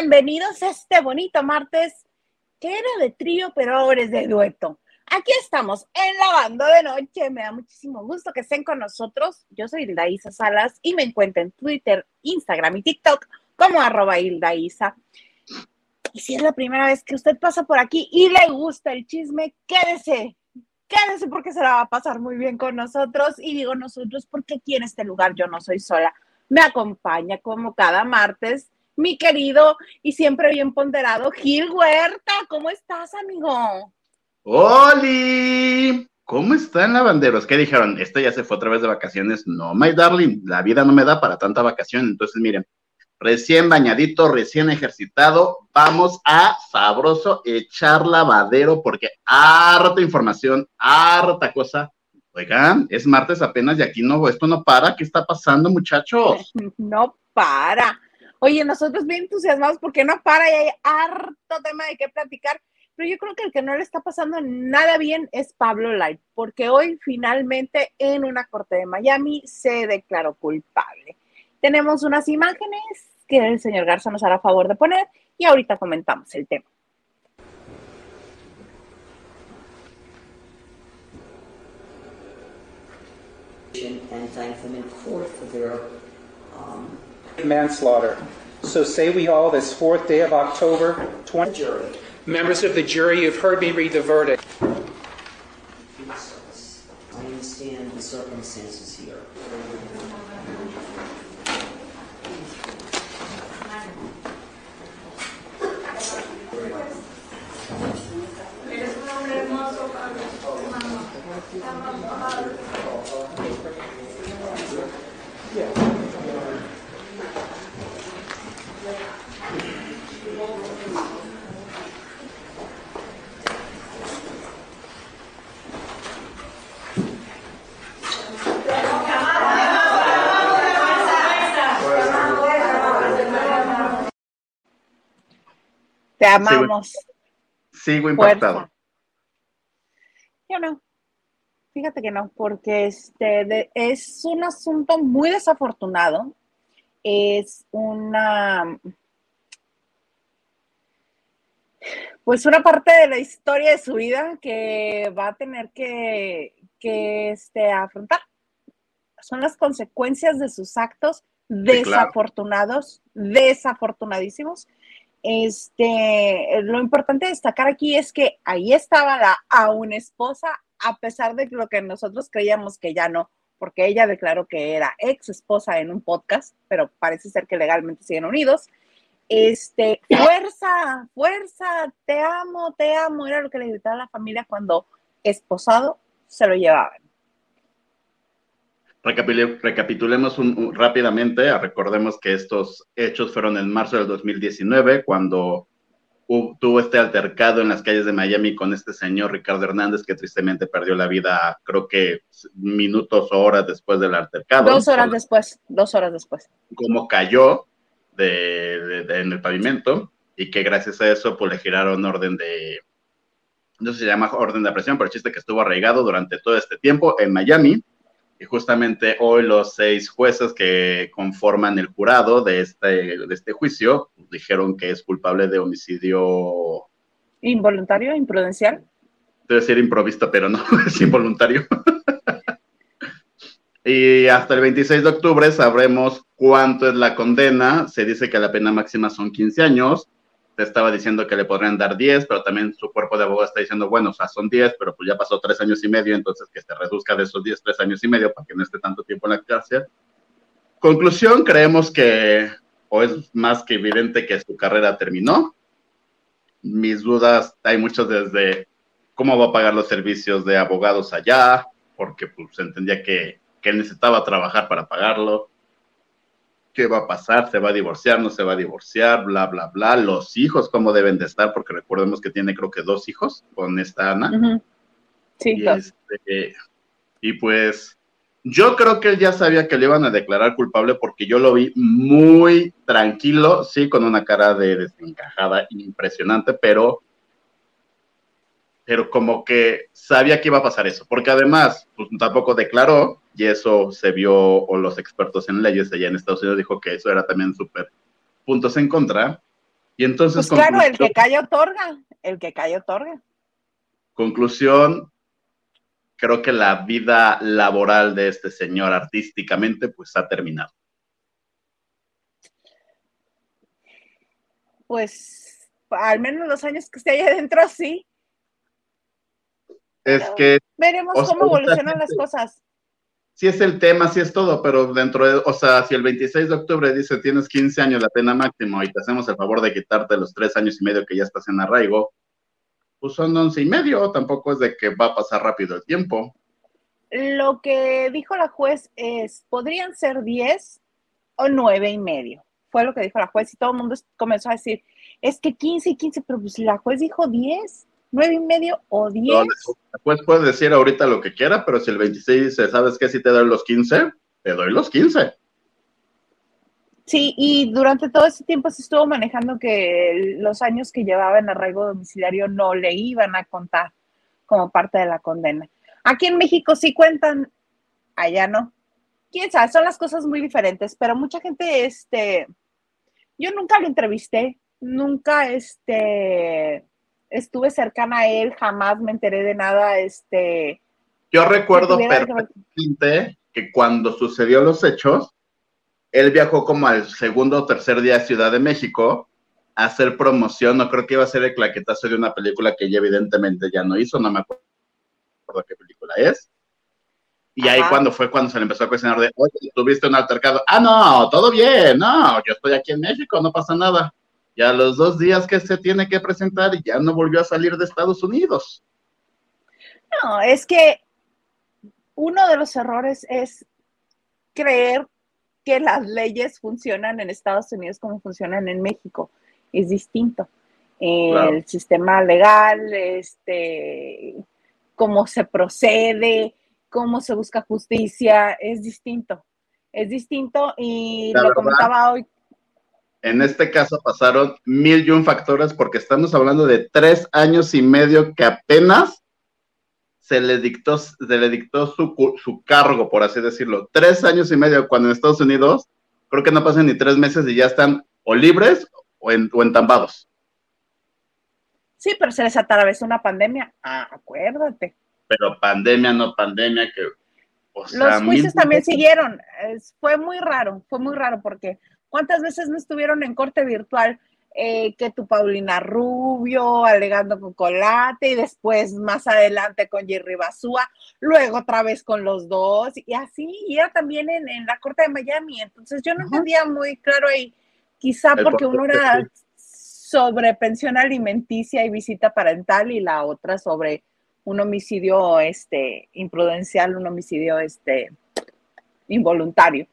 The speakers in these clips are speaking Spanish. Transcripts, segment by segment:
Bienvenidos a este bonito martes que era de trío, pero ahora es de dueto. Aquí estamos en Lavando de Noche. Me da muchísimo gusto que estén con nosotros. Yo soy Hilda Isa Salas y me encuentro en Twitter, Instagram y TikTok como arroba Hilda Isa. Y si es la primera vez que usted pasa por aquí y le gusta el chisme, quédese, quédese porque se la va a pasar muy bien con nosotros. Y digo nosotros porque aquí en este lugar yo no soy sola. Me acompaña como cada martes mi querido y siempre bien ponderado Gil Huerta. ¿Cómo estás, amigo? ¡Holi! ¿Cómo están lavanderos? ¿Qué dijeron? Este ya se fue otra vez de vacaciones. No, my darling, la vida no me da para tanta vacación. Entonces, miren, recién bañadito, recién ejercitado, vamos a sabroso echar lavadero porque harta información, harta cosa. Oigan, es martes apenas y aquí no, esto no para. ¿Qué está pasando, muchachos? No para. Oye, nosotros bien entusiasmados porque no para y hay harto tema de qué platicar, pero yo creo que el que no le está pasando nada bien es Pablo Light, porque hoy finalmente en una corte de Miami se declaró culpable. Tenemos unas imágenes que el señor Garza nos hará favor de poner y ahorita comentamos el tema. and thank them in court for their um, manslaughter. So say we all this fourth day of October 20. jury. Members of the jury, you've heard me read the verdict. I understand the circumstances here. Te amamos. Sigo impactado. Fuerza. Yo no. Fíjate que no, porque este de- es un asunto muy desafortunado. Es una, pues una parte de la historia de su vida que va a tener que, que este, afrontar. Son las consecuencias de sus actos desafortunados, desafortunadísimos. Este, lo importante de destacar aquí es que ahí estaba la aún esposa, a pesar de lo que nosotros creíamos que ya no, porque ella declaró que era ex esposa en un podcast, pero parece ser que legalmente siguen unidos. Este, fuerza, fuerza, te amo, te amo, era lo que le gritaba a la familia cuando esposado se lo llevaban. Recapitule- recapitulemos un- un- rápidamente, recordemos que estos hechos fueron en marzo del 2019, cuando hu- tuvo este altercado en las calles de Miami con este señor Ricardo Hernández, que tristemente perdió la vida, creo que minutos o horas después del altercado. Dos horas después, dos horas después. Como cayó de- de- de- en el pavimento y que gracias a eso pues le giraron orden de, no sé si se llama orden de aprehensión, pero el chiste que estuvo arraigado durante todo este tiempo en Miami. Y justamente hoy los seis jueces que conforman el jurado de este, de este juicio dijeron que es culpable de homicidio, Involuntario, imprudencial. debe ser improvisto, pero no, es involuntario. y hasta el 26 de octubre sabremos cuánto es la condena. Se dice que la pena máxima son 15 años. Te estaba diciendo que le podrían dar 10, pero también su cuerpo de abogado está diciendo, bueno, o sea, son 10, pero pues ya pasó 3 años y medio, entonces que se reduzca de esos 10, 3 años y medio para que no esté tanto tiempo en la cárcel. Conclusión, creemos que, o es más que evidente que su carrera terminó. Mis dudas, hay muchos desde cómo va a pagar los servicios de abogados allá, porque pues entendía que, que necesitaba trabajar para pagarlo. ¿Qué va a pasar? ¿Se va a divorciar? ¿No se va a divorciar? Bla, bla, bla. Los hijos, ¿cómo deben de estar? Porque recordemos que tiene creo que dos hijos con esta Ana. Sí, Y, este, y pues yo creo que él ya sabía que le iban a declarar culpable porque yo lo vi muy tranquilo, sí, con una cara de desencajada impresionante, pero, pero como que sabía que iba a pasar eso, porque además pues, tampoco declaró y eso se vio, o los expertos en leyes allá en Estados Unidos dijo que eso era también súper puntos en contra, Y entonces... Pues claro, el que cae otorga, el que cae otorga. Conclusión, creo que la vida laboral de este señor artísticamente pues ha terminado. Pues al menos los años que esté ahí adentro, sí. Es que... Veremos cómo evolucionan las cosas. Sí es el tema, sí es todo, pero dentro de, o sea, si el 26 de octubre dice tienes 15 años la pena máxima y te hacemos el favor de quitarte los tres años y medio que ya estás en arraigo, pues son 11 y medio, tampoco es de que va a pasar rápido el tiempo. Lo que dijo la juez es, podrían ser 10 o 9 y medio. Fue lo que dijo la juez y todo el mundo comenzó a decir, es que 15 y 15, pero pues la juez dijo 10, 9 y medio o 10. la juez puede decir ahorita lo que quiera, pero si el 26 dice, ¿sabes qué? Si te doy los 15, te doy los 15. Sí, y durante todo ese tiempo se estuvo manejando que los años que llevaba en arraigo domiciliario no le iban a contar como parte de la condena. Aquí en México sí cuentan, allá no. Quién sabe, son las cosas muy diferentes, pero mucha gente, este, yo nunca lo entrevisté, nunca, este, estuve cercana a él, jamás me enteré de nada, este. Yo recuerdo perfectamente que cuando sucedió los hechos, él viajó como al segundo o tercer día a Ciudad de México a hacer promoción, no creo que iba a ser el claquetazo de una película que ella evidentemente ya no hizo, no me acuerdo qué película es. Y ahí cuando fue cuando se le empezó a cuestionar de, oye, tuviste un altercado. Ah, no, todo bien, no, yo estoy aquí en México, no pasa nada. Y a los dos días que se tiene que presentar ya no volvió a salir de Estados Unidos. No, es que uno de los errores es creer que las leyes funcionan en Estados Unidos como funcionan en México. Es distinto. El sistema legal, este, cómo se procede, cómo se busca justicia, es distinto. Es distinto y lo comentaba hoy. En este caso pasaron mil y un factores porque estamos hablando de tres años y medio que apenas se le dictó, se le dictó su, su cargo, por así decirlo. Tres años y medio, cuando en Estados Unidos creo que no pasan ni tres meses y ya están o libres o, en, o entambados. Sí, pero se les atravesó una pandemia. Ah, acuérdate. Pero pandemia, no pandemia, que. Los juicios también siguieron. fue muy raro, fue muy raro porque ¿cuántas veces no estuvieron en corte virtual? Eh, que tu Paulina Rubio alegando con Colate y después más adelante con Jerry Basúa, luego otra vez con los dos y así, y era también en, la corte de Miami. Entonces yo no entendía muy claro ahí, quizá porque uno era sobre pensión alimenticia y visita parental y la otra sobre un homicidio este, imprudencial, un homicidio este, involuntario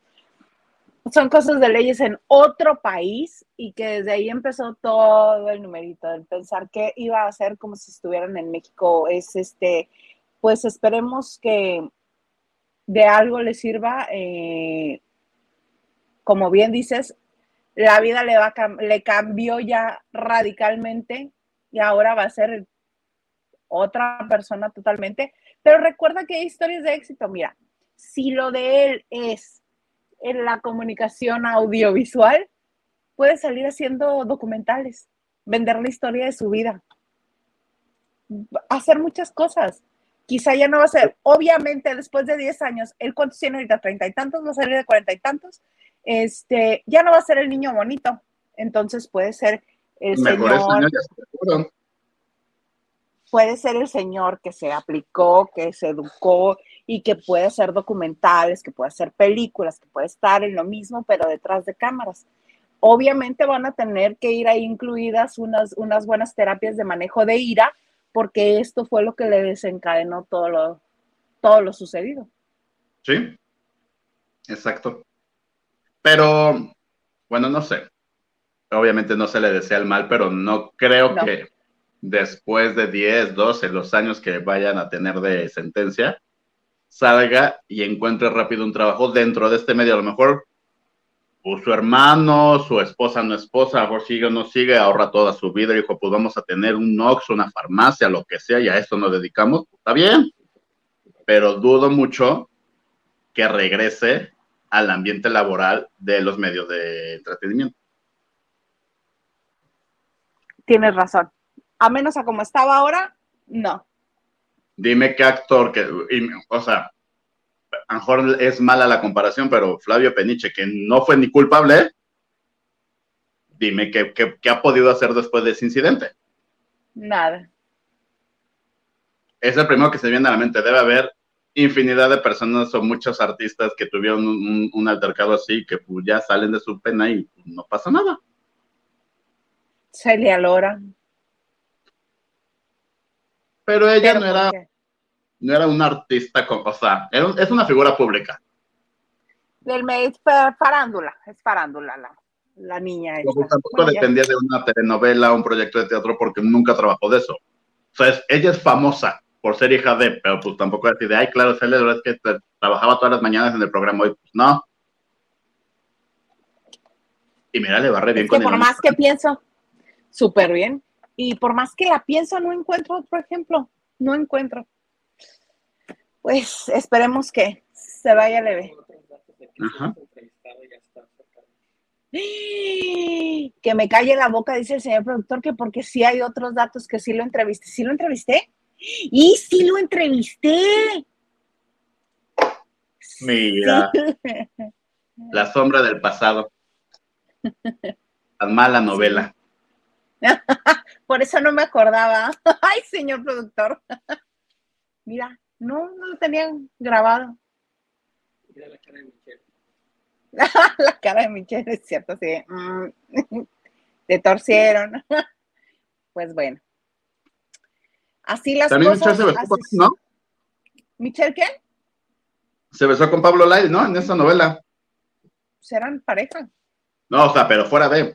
son cosas de leyes en otro país y que desde ahí empezó todo el numerito, el pensar que iba a ser como si estuvieran en México. Es este, pues esperemos que de algo le sirva. Eh, como bien dices, la vida le, va le cambió ya radicalmente y ahora va a ser otra persona totalmente. Pero recuerda que hay historias de éxito. Mira, si lo de él es en la comunicación audiovisual, puede salir haciendo documentales, vender la historia de su vida, hacer muchas cosas. Quizá ya no va a ser, obviamente después de 10 años, él cuántos tiene ahorita, treinta y tantos, va a salir de cuarenta y tantos, este, ya no va a ser el niño bonito, entonces puede ser el señor, puede ser el señor que se aplicó, que se educó y que puede hacer documentales, que puede hacer películas, que puede estar en lo mismo, pero detrás de cámaras. Obviamente van a tener que ir ahí incluidas unas, unas buenas terapias de manejo de ira, porque esto fue lo que le desencadenó todo lo, todo lo sucedido. Sí, exacto. Pero, bueno, no sé. Obviamente no se le desea el mal, pero no creo que después de 10, 12, los años que vayan a tener de sentencia, salga y encuentre rápido un trabajo dentro de este medio. A lo mejor pues, su hermano, su esposa, no esposa, a lo mejor sigue o no sigue, ahorra toda su vida dijo, pues vamos a tener un Ox, una farmacia, lo que sea, y a esto nos dedicamos, pues, está bien. Pero dudo mucho que regrese al ambiente laboral de los medios de entretenimiento. tienes razón. A menos a como estaba ahora, no. Dime qué actor, que, y, o sea, a lo mejor es mala la comparación, pero Flavio Peniche, que no fue ni culpable, dime qué, qué- qué ha podido hacer después de ese incidente. Nada. Es el primero que se viene a la mente. Debe haber infinidad de personas o muchos artistas que tuvieron un, un- un altercado así, que pues, ya salen de su pena y pues, no pasa nada. Celia Lora. Pero ella Pero no era, ¿por no era una artista, con, o sea, era un- es una figura pública. Del fa- farándula, es farándula la, la niña. esta. Tampoco Bueno, ya- dependía de una telenovela un proyecto de teatro porque nunca trabajó de eso. O sea, es- ella es famosa por ser hija de, pero pues tampoco decir de, ay, claro, Lora es que trabajaba todas las mañanas en el programa hoy. Pues no. Y mira, le va re bien Es que con por el- más que pienso, súper bien. Y por más que la pienso, no encuentro otro ejemplo. No encuentro. Pues esperemos que se vaya leve. Ajá. Que me calle la boca, dice el señor productor, que porque sí hay otros datos que sí lo entrevisté. ¿Sí lo entrevisté? Y sí lo entrevisté. Mira, la sombra del pasado. Tan mala novela. Por eso no me acordaba. Ay, señor productor. Mira, no, no lo tenían grabado. La cara de Michelle es cierto, sí. Mm, Te torcieron. Pues bueno. Así las También cosas. Michelle se besó así. ¿no? ¿Michelle qué? Se besó con Pablo Lai, ¿no? En esa novela. ¿Serán pareja? No, o sea, pero fuera de.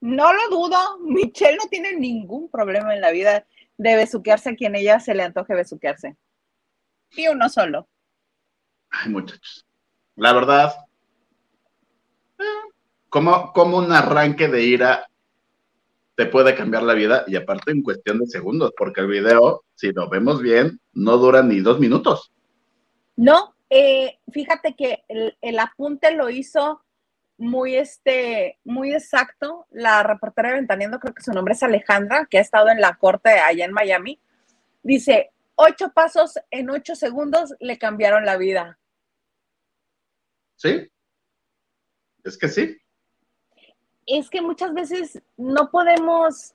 No lo dudo. Michelle no tiene ningún problema en la vida de besuquearse a quien ella se le antoje besuquearse. Y uno solo. Ay, muchachos. La verdad, eh, como, como un arranque de ira te puede cambiar la vida y aparte en cuestión de segundos, porque el video, si lo vemos bien, no dura ni dos minutos. No, eh, fíjate que el, el apunte lo hizo muy, este, muy exacto. La reportera de Ventaneando, creo que su nombre es Alejandra, que ha estado en la corte allá en Miami. Dice, ocho pasos en ocho segundos le cambiaron la vida. ¿Sí? Es que sí. Es que muchas veces no podemos,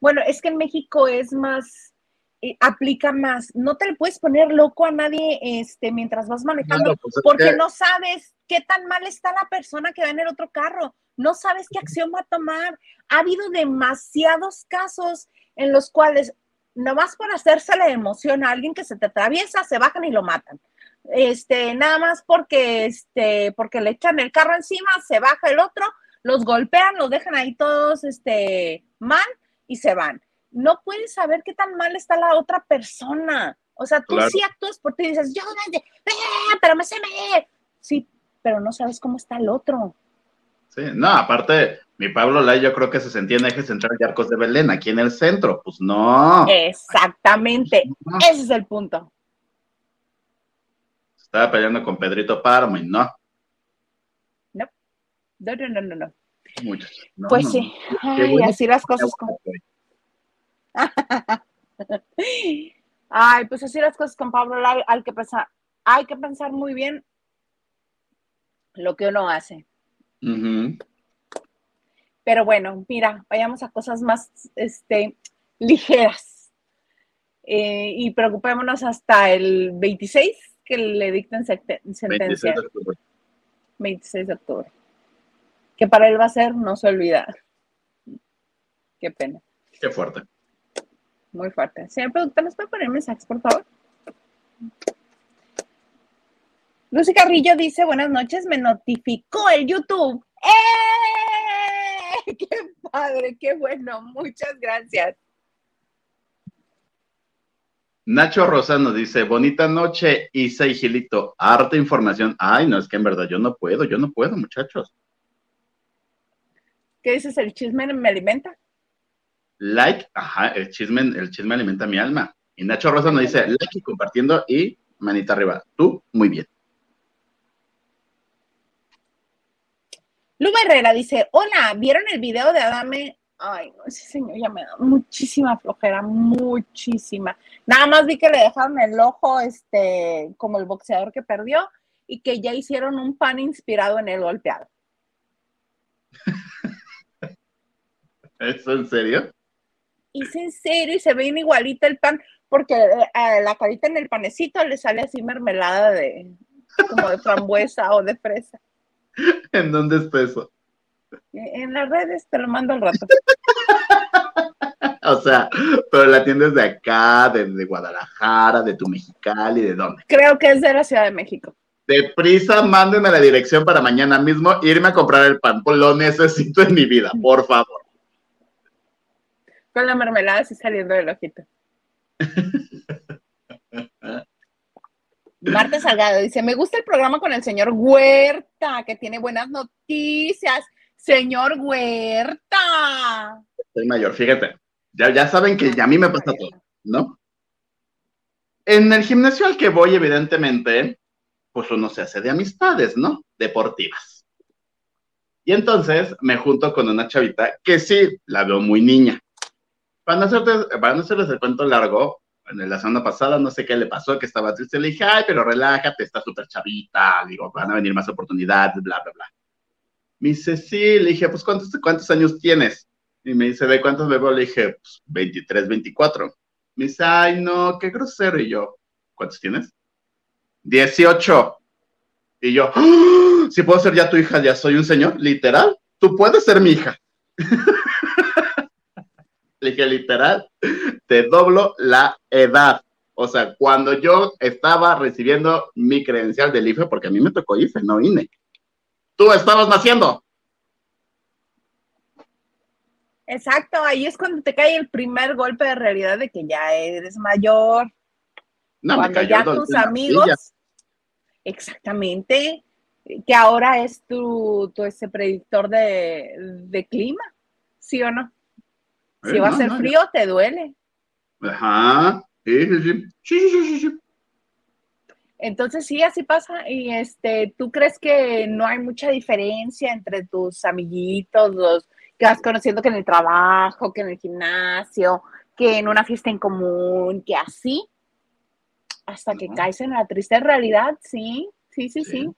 bueno, es que en México es más, aplica más. No te le puedes poner loco a nadie este, mientras vas manejando. Claro, pues es porque que- no sabes qué tan mal está la persona que va en el otro carro, no sabes qué acción va a tomar. Ha habido demasiados casos en los cuales, nomás por hacerse la emoción a alguien que se te atraviesa, se bajan y lo matan. Este, nada más porque, este, porque le echan el carro encima, se baja el otro, los golpean, los dejan ahí todos, este, mal y se van. No puedes saber qué tan mal está la otra persona. O sea, tú Claro. sí actúas por ti y dices, yo, eh, pero me sé me. Sí, pero no sabes cómo está el otro. Sí, no, aparte, mi Pablo Lai yo creo que se sentía en eje central de Arcos de Belén, aquí en el centro. Pues no, Exactamente. no. Ese es el punto. estaba peleando con Pedrito Páramo y no, No, no, no, no, no. no, Pues no, sí. no. Qué Ay, bueno así las cosas. güey. Ay, pues así las cosas con Pablo Lai, hay que pensar, hay que pensar muy bien lo que uno hace. Pero bueno, mira, vayamos a cosas más este, ligeras. Eh, y preocupémonos hasta el 26 que le dicten sente- 26 sentencia. de octubre. 26 de octubre. Que para él va a ser no se olvida. Qué pena. Qué fuerte. Muy fuerte. Señor productor, ¿nos puede poner mensajes, por favor? Lucy Carrillo dice, buenas noches, me notificó el YouTube. ¡Eh! ¡Qué padre! ¡Qué bueno! Muchas gracias. Nacho Rosa nos dice, bonita noche, Isa y Gilito, harta información. Ay, no, es que en verdad yo no puedo, yo no puedo, muchachos. ¿Qué dices? ¿El chisme me alimenta? Like, ajá, el chisme, el chisme alimenta mi alma. Y Nacho Rosa nos dice, like y compartiendo y manita arriba. Tú, muy bien. Luma Herrera dice, hola, ¿vieron el video de Adame? Ay, no, ese señor ya me da muchísima flojera, muchísima. Nada más vi que le dejaron el ojo, este, como el boxeador que perdió, y que ya hicieron un pan inspirado en el golpeado. ¿Eso en serio? Es en serio, y se ve igualito el pan, porque eh, a la carita en el panecito le sale así mermelada de, como de frambuesa o de fresa. ¿En dónde está eso? En las redes te lo mando al rato. o sea, pero la tienes de acá, de, de, Guadalajara, de tu Mexicali, ¿de dónde? Creo que es de la Ciudad de México. Deprisa, mándenme la dirección para mañana mismo irme a comprar el pan. Lo necesito en mi vida, por favor. Con la mermelada así saliendo del ojito. Marta Salgado dice, me gusta el programa con el señor Huerta, que tiene buenas noticias. Señor Huerta. Soy mayor, fíjate. Ya, ya saben que a mí me pasa todo, ¿no? En el gimnasio al que voy, evidentemente, pues uno se hace de amistades, ¿no? Deportivas. Y entonces me junto con una chavita que sí, la veo muy niña. Para no, hacerte, para no hacerles el cuento largo, la semana pasada no sé qué le pasó, que estaba triste, le dije, ay, pero relájate, está súper chavita, digo, van a venir más oportunidades, bla, bla, bla. Me dice, sí, le dije, pues, ¿cuántos, cuántos años tienes? Y me dice, ¿de cuántos me veo? Le dije, pues, 23, 24. Me dice, ay, no, qué grosero. Y yo, ¿cuántos tienes? 18. Y yo, ¡Ah! si puedo ser ya tu hija, ya soy un señor, literal, tú puedes ser mi hija. Le dije, literal, te doblo la edad. O sea, cuando yo estaba recibiendo mi credencial del IFE, porque a mí me tocó IFE, no INE. Tú estabas naciendo. Exacto, ahí es cuando te cae el primer golpe de realidad de que ya eres mayor. No, cuando me cayó ya tus amigos, silla. exactamente, que ahora es tu, tu ese predictor de, de clima, ¿sí o no? Si Eh, va a ser frío, te duele. Ajá. Sí, sí, sí. Sí, sí, sí, sí, sí. Entonces sí, así pasa. Y este, ¿tú crees que no hay mucha diferencia entre tus amiguitos, los que vas conociendo que en el trabajo, que en el gimnasio, que en una fiesta en común, que así? Hasta que caes en la triste realidad, sí, sí, sí, sí.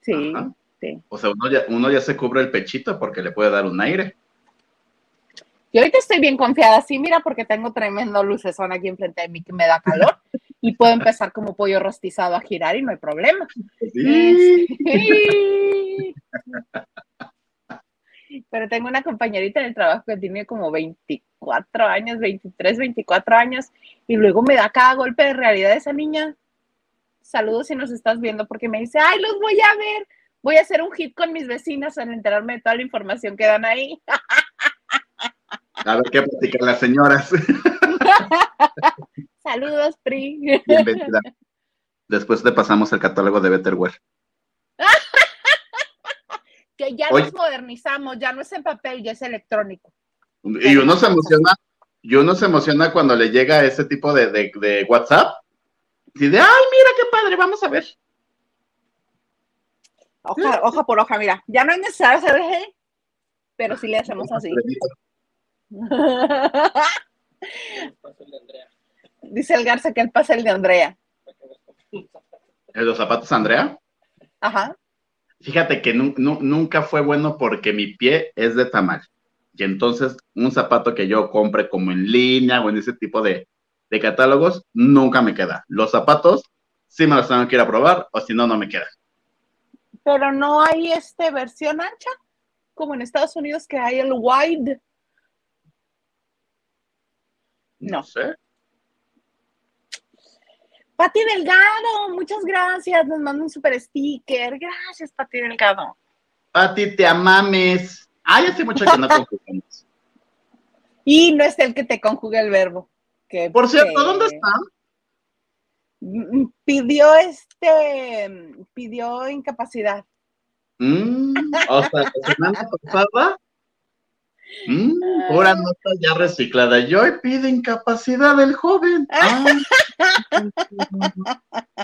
Sí. O sea, uno ya, uno ya se cubre el pechito porque le puede dar un aire. Yo ahorita estoy bien confiada, sí, mira, porque tengo tremendo lucesón aquí enfrente de mí que me da calor y puedo empezar como pollo rostizado a girar y no hay problema. Sí. Pero tengo una compañerita en el trabajo que tiene como 24 años, 23, 24 años, y luego me da cada golpe de realidad esa niña. Saludos si nos estás viendo, porque me dice, ay, los voy a ver, voy a hacer un hit con mis vecinas al enterarme de toda la información que dan ahí. A ver qué platican las señoras. Saludos, Pri. Bienvenida. Después te pasamos el catálogo de Betterware. Que ya Oye. nos modernizamos, ya no es en papel, ya es electrónico. Y uno se emociona, y uno se emociona cuando le llega ese tipo de, de, de WhatsApp. Y de, ay, mira qué padre, vamos a ver. Hoja, hoja por hoja, mira, ya no es necesario hacer pero sí le hacemos así. Dice el Garza que él pasa el de Andrea. ¿En los zapatos, Andrea? Ajá. Fíjate que nu- nu- nunca fue bueno porque mi pie es de tamal. Y entonces un zapato que yo compre como en línea o en ese tipo de, de catálogos, nunca me queda. Los zapatos sí me los tengo que ir a probar o si no, no me queda. Pero no hay este versión ancha, como en Estados Unidos que hay el wide. No. sé. Pati Delgado, muchas gracias. Nos manda un super sticker. Gracias, Pati Delgado. Pati, te amames. Ay, hace mucho que no conjugamos. Y no es el que te conjuga el verbo. Que, Por cierto, que- ¿dónde está? Mm, Pidió este, pidió incapacidad. Mm, o sea, la semana pasada. Mm, pura nota ya reciclada. Yo pide incapacidad del joven. Ah.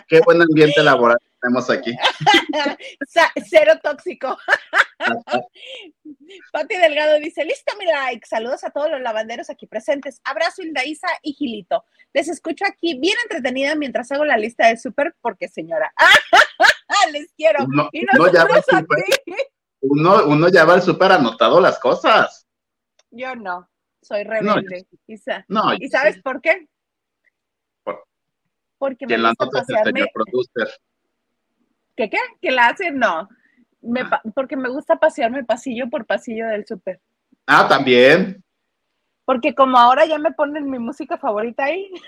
Qué buen ambiente laboral tenemos aquí. Cero tóxico. Pati Delgado dice, listo mi like. Saludos a todos los lavanderos aquí presentes. Abrazo Hildaísa y Gilito. Les escucho aquí bien entretenida mientras hago la lista del súper porque señora. Les quiero. Y ya va ti. uno, uno ya va al súper anotado las cosas. Yo no, soy rebelde. ¿Y, sa- No, ¿y sabes por qué? Por- Porque me gusta pasearme. ¿Qué qué? ¿Que la hacen? No. Me pa- porque me gusta pasearme pasillo por pasillo del súper. Ah, también. Porque como ahora ya me ponen mi música favorita ahí,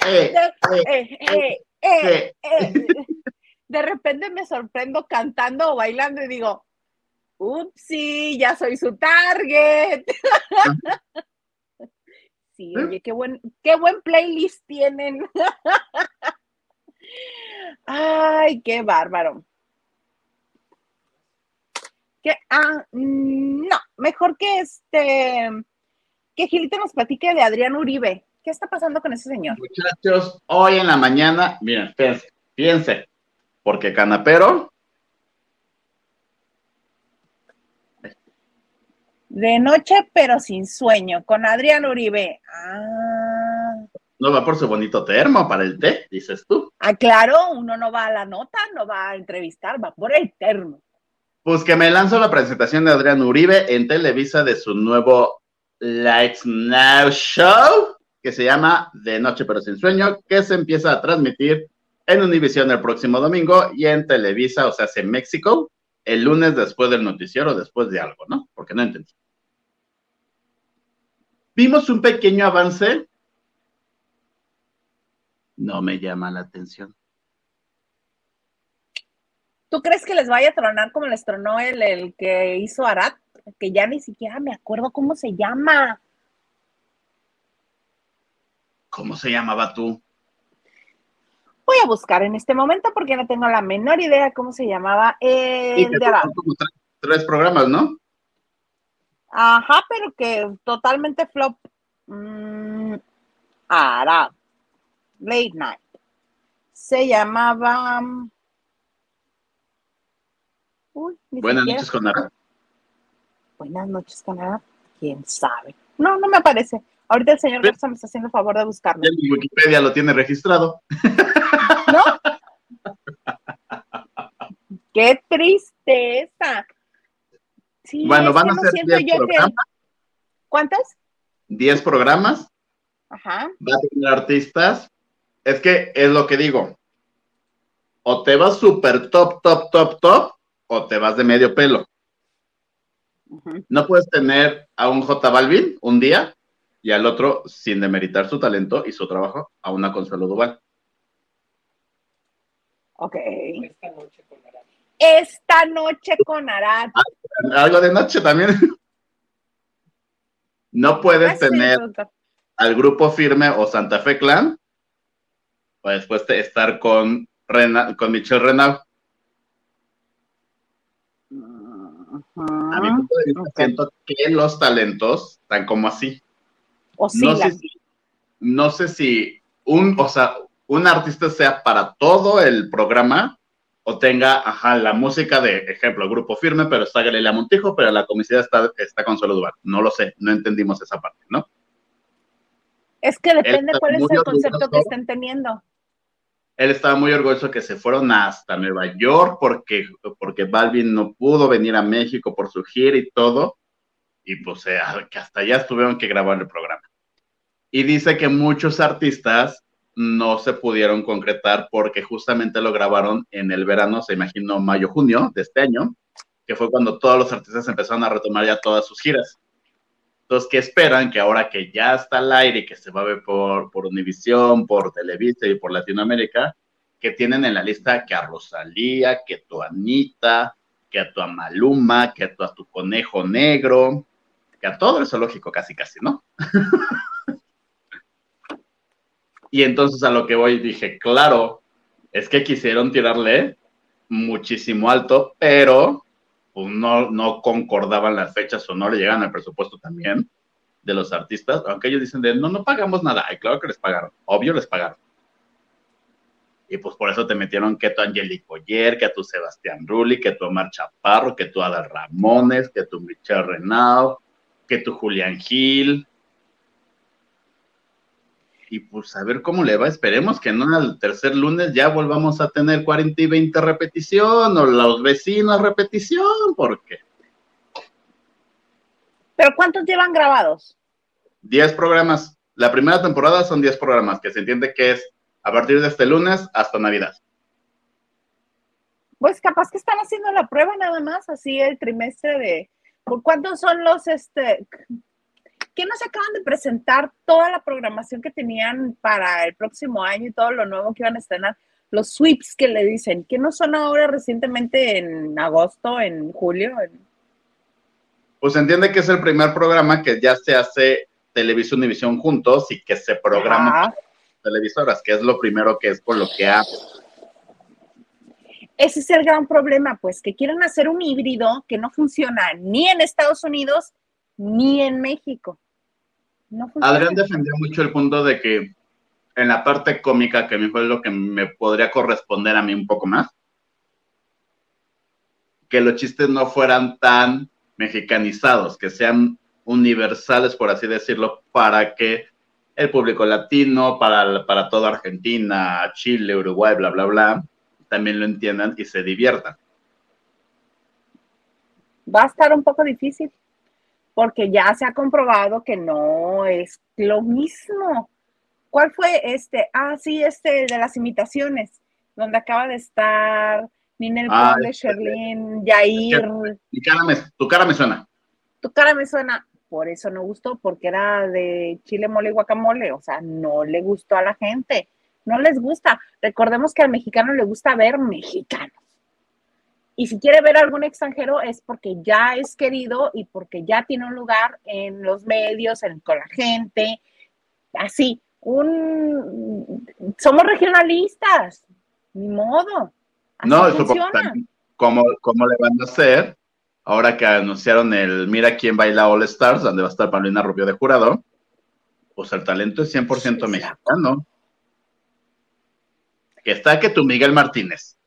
eh, eh. eh, de repente me sorprendo cantando o bailando y digo, upsi, ya soy su target. Sí, oye, qué buen, qué buen playlist tienen. Ay, qué bárbaro. Que, ah, mm, no, mejor que este, que Gilito nos platique de Adrián Uribe. ¿Qué está pasando con ese señor? Muchachos, hoy en la mañana, miren, fíjense, fíjense, porque Canapero, De noche, pero sin sueño, con Adrián Uribe. Ah, no va por su bonito termo para el té, dices tú. ah, claro, uno no va a la nota, no va a entrevistar, va por el termo. Pues que me lanzo la presentación de Adrián Uribe en Televisa de su nuevo Lights Now Show, que se llama De Noche pero sin sueño, que se empieza a transmitir en Univision el próximo domingo y en Televisa, o sea, en México, el lunes después del noticiero, después de algo, ¿no? Porque no entendí. Vimos un pequeño avance. No me llama la atención. ¿Tú crees que les vaya a tronar como les tronó el, el que hizo Arat? Que ya ni siquiera me acuerdo cómo se llama. ¿Cómo se llamaba tú? Voy a buscar en este momento porque no tengo la menor idea cómo se llamaba el de como tres, tres programas, ¿no? Ajá, pero que totalmente flop. Mm, Arad. Late Night. Se llamaba. Uy, ni Buenas siquiera- noches con. Buenas noches, Canadá. ¿Quién sabe? No, no me aparece. Ahorita el señor Garza me está haciendo favor de buscarlo. En Wikipedia lo tiene registrado. ¡Qué tristeza! Sí, Bueno, van que a ser siento 10 yo que- programas. ¿Cuántos? 10 programas, Ajá. va a tener artistas. Es que es lo que digo. O te vas súper top, top, top, top, o te vas de medio pelo. No puedes tener a un J Balvin un día y al otro, sin demeritar su talento y su trabajo, a una Consuelo Duval. Ok. Esta noche. Esta noche con Arad. Algo de noche también. No puedes tener al grupo firme o Santa Fe Clan, o después de estar con, Rena, con Michelle Renau. A mi punto de vista, ok. siento que los talentos están como así. No sé si, no sé si un, o sea, un artista sea para todo el programa o tenga, ajá, la música de, ejemplo, grupo firme, pero está Galilea Montijo, pero la comicidad está, está con Solo Duval. No lo sé, no entendimos esa parte, ¿no? Es que depende cuál es el concepto que estén teniendo. Él estaba muy orgulloso que se fueron hasta Nueva York porque, porque Balvin no pudo venir a México por su gira y todo. Y pues eh, que hasta allá tuvieron que grabar el programa. Y dice que muchos artistas no se pudieron concretar porque justamente lo grabaron en el verano, se imaginó mayo, junio de este año, que fue cuando todos los artistas empezaron a retomar ya todas sus giras. Entonces, ¿qué esperan? Que ahora que ya está al aire y que se va a ver por, por Univisión, por Televisa y por Latinoamérica, que tienen en la lista que a Rosalía, que a tu Anita, que a tu Amaluma, que a tu, conejo negro, que a todo eso lógico, casi, casi, ¿no? y entonces a lo que voy dije, claro, es que quisieron tirarle muchísimo alto, pero pues, no, no concordaban las fechas o no le llegaban al presupuesto también. de los artistas, aunque ellos dicen de no, no pagamos nada. Ay, claro que les pagaron, obvio les pagaron. Y pues por eso te metieron que tu Angelique Boyer, que tu Sebastián Rulli, que tu Omar Chaparro, que tu Adal Ramones, que tu Michelle Renao, que tu Julián Gil. Y pues a ver cómo le va. Esperemos que no al tercer lunes ya volvamos a tener 40 y 20 repetición o los vecinos repetición, porque ¿Pero cuántos llevan grabados? 10 programas. La primera temporada son 10 programas, que se entiende que es a partir de este lunes hasta Navidad. Pues capaz que están haciendo la prueba nada más, así el trimestre de... ¿Por cuántos son los, este... que nos acaban de presentar toda la programación que tenían para el próximo año y todo lo nuevo que iban a estrenar? Los sweeps que le dicen, que no son ahora recientemente en agosto, en julio, en pues entiende que es el primer programa que ya se hace televisión y visión juntos y que se programa televisoras, que es lo primero que es por lo que ha... Ese es el gran problema, pues, que quieren hacer un híbrido que no funciona ni en Estados Unidos ni en México. No. Adrián defendió mucho el punto de que en la parte cómica, que a mí fue lo que me podría corresponder a mí un poco más, que los chistes no fueran tan mexicanizados, que sean universales, por así decirlo, para que el público latino, para, para toda Argentina, Chile, Uruguay, bla, bla, bla, también lo entiendan y se diviertan. Va a estar un poco difícil, porque ya se ha comprobado que no es lo mismo. ¿Cuál fue este? Ah, sí, este de las imitaciones, donde acaba de estar Ninel Ah, Conde, este, Sherlyn, Yair. Mi cara me- tu cara me suena. Tu cara me suena, por eso no gustó, porque era de chile, mole y guacamole, o sea, no le gustó a la gente, no les gusta. Recordemos que al mexicano le gusta ver mexicanos. Y si quiere ver algún extranjero es porque ya es querido y porque ya tiene un lugar en los medios, en, con la gente, así. Un, somos regionalistas, ni modo. Así No, eso. ¿cómo, ¿cómo le van a hacer? Ahora que anunciaron el Mira quién baila All Stars, donde va a estar Paulina Rubio de jurado, pues el talento es 100% Sí, mexicano. Que está que tu Miguel Martínez.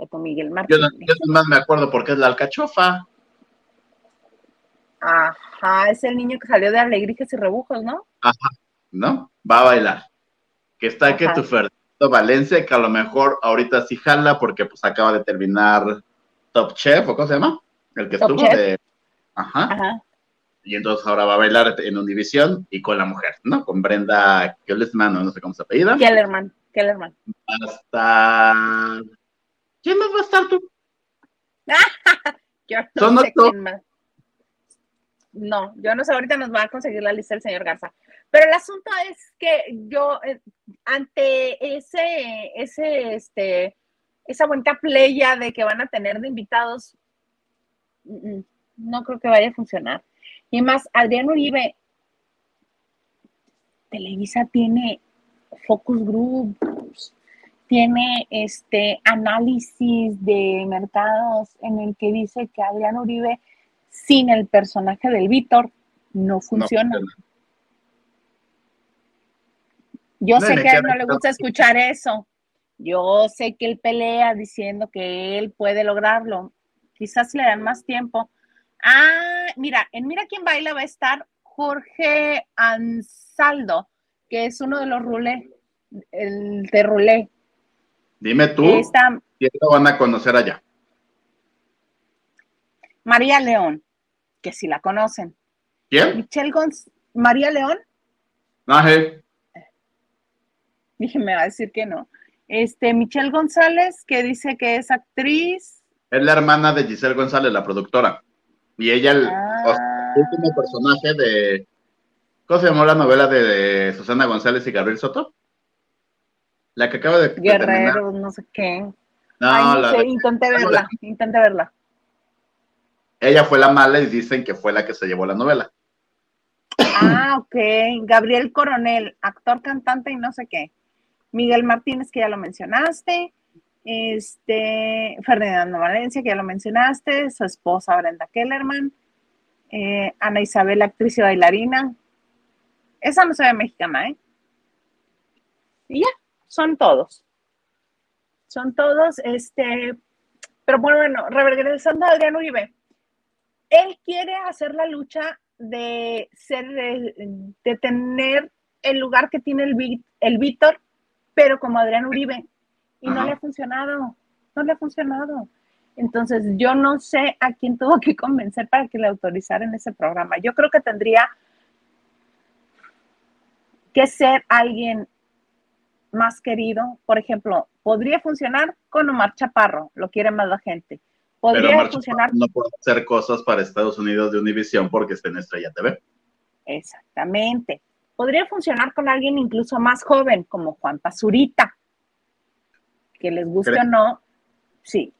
Que tu Miguel Martínez. yo más me acuerdo porque es la alcachofa, Ajá, es el niño que salió de Alegrijes y Rebujos, ¿no? ¿no? Va a bailar. Que está que Ajá. tu Fernando Valencia, que a lo mejor ahorita sí jala porque pues acaba de terminar Top Chef, ¿o cómo se llama? El que Top estuvo Chef. de... Ajá. Ajá. y entonces ahora va a bailar en Univisión y con la mujer, ¿no? Con Brenda Kellerman, no sé cómo se apellida. Kellerman, Kellerman. Hasta... ¿Quién más va a estar tú? Yo no Son sé quién más. No, yo no sé, ahorita nos va a conseguir la lista el señor Garza. Pero el asunto es que yo, eh, ante ese, ese, este, esa bonita playa de que van a tener de invitados, mm, mm, no creo que vaya a funcionar. Y más, Adrián Uribe, Televisa tiene focus groups, tiene este análisis de mercados en el que dice que Adrián Uribe sin el personaje del Víctor no funciona. Yo No, sé que a él no le gusta escuchar eso. Yo sé que él pelea diciendo que él puede lograrlo. Quizás le dan más tiempo. Ah, mira, en Mira quién baila va a estar Jorge Ansaldo, que es uno de los rulé, el de rulé. Dime tú, Está ¿quién lo van a conocer allá? María León, que si la conocen. ¿Quién? Michelle Gonz María León, hey, dije, me va a decir que no. Este, Michelle González, que dice que es actriz. es la hermana de Giselle González, la productora. Y ella, el, Ah. o sea, el último personaje de... ¿Cómo se llamó la novela de, de Susana González y Gabriel Soto? La que acaba de. Guerrero, no sé qué. No, Ay, no la sé, de- intenté verla, intenté verla. ella fue la mala y dicen que fue la que se llevó la novela. Ah, ok. Gabriel Coronel, actor, cantante y no sé qué. Miguel Martínez, que ya lo mencionaste. Este, Fernando Valencia, que ya lo mencionaste. Su esposa Brenda Kellerman. Eh, Ana Isabel, actriz y bailarina. Esa no se ve mexicana, ¿eh? Y ya, son todos. Son todos, este, pero bueno, regresando a Adrián Uribe, él quiere hacer la lucha de ser, de, tener el lugar que tiene el, el Víctor, pero como Adrián Uribe, y no le ha funcionado, no le ha funcionado. Entonces, yo no sé a quién tuvo que convencer para que le autorizaran ese programa. Yo creo que tendría que ser alguien más querido. Por ejemplo, podría funcionar con Omar Chaparro, lo quiere más la gente. Podría funcionar. No puede hacer cosas para Estados Unidos de Univision porque está en Estrella TV. Exactamente. Podría funcionar con alguien incluso más joven, como Juan Pazurita. Que les guste o no, sí.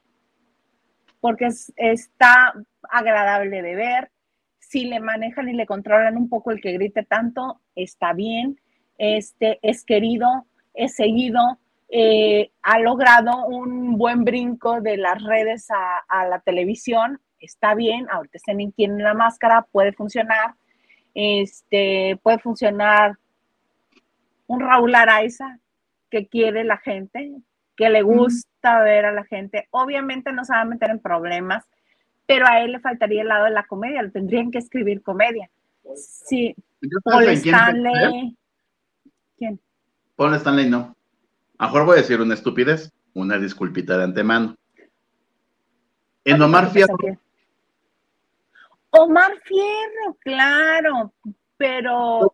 Porque está agradable de ver. Si le manejan y le controlan un poco el que grite tanto, está bien. Este es querido, es seguido, eh, ha logrado un buen brinco de las redes a, la televisión, está bien, ahorita en tiene la máscara, puede funcionar, este, puede funcionar un Raúl Araiza que quiere la gente, que le gusta ver a la gente, obviamente no se va a meter en problemas, pero a él le faltaría el lado de la comedia, le tendrían que escribir comedia. Sí, Paul Stanley. ¿Quién? Paul Stanley no. A mejor voy a decir una estupidez, una disculpita de antemano. En Omar Fierro. Omar Fierro, claro, pero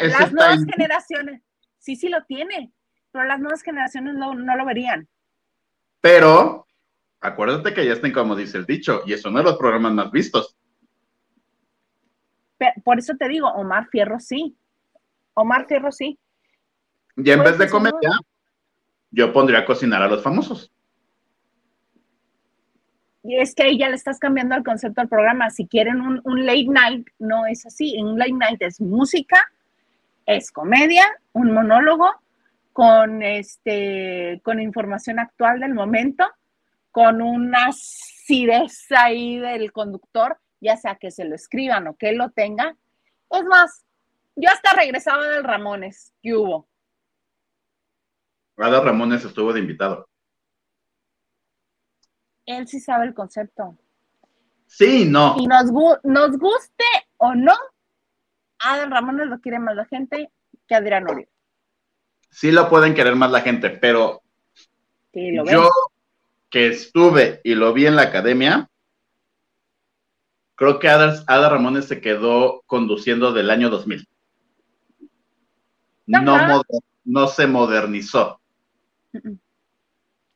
las nuevas generaciones, sí, sí lo tiene, pero las nuevas generaciones no, lo verían. Pero, acuérdate que ya estén como dice el dicho, y es uno de los programas más vistos. por eso te digo, Omar Fierro sí. Omar Fierro sí. Y en vez de comedia, yo pondría a cocinar a los famosos. Y es que ahí ya le estás cambiando el concepto al programa. Si quieren un, late night, no es así. Un late night es música, es comedia, un monólogo con, este, con información actual del momento, con una acidez ahí del conductor, ya sea que se lo escriban o que lo tenga. Es más, yo hasta regresaba del Ramones, que hubo. Ada Ramones estuvo de invitado. Él sí sabe el concepto. Sí, no. Y nos, nos guste o no, Adán Ramones lo quiere más la gente que Adrián Uribe. Sí lo pueden querer más la gente, pero yo que estuve y lo vi en la academia, creo que Ada, Ada Ramones se quedó conduciendo del año 2000. No, no se modernizó.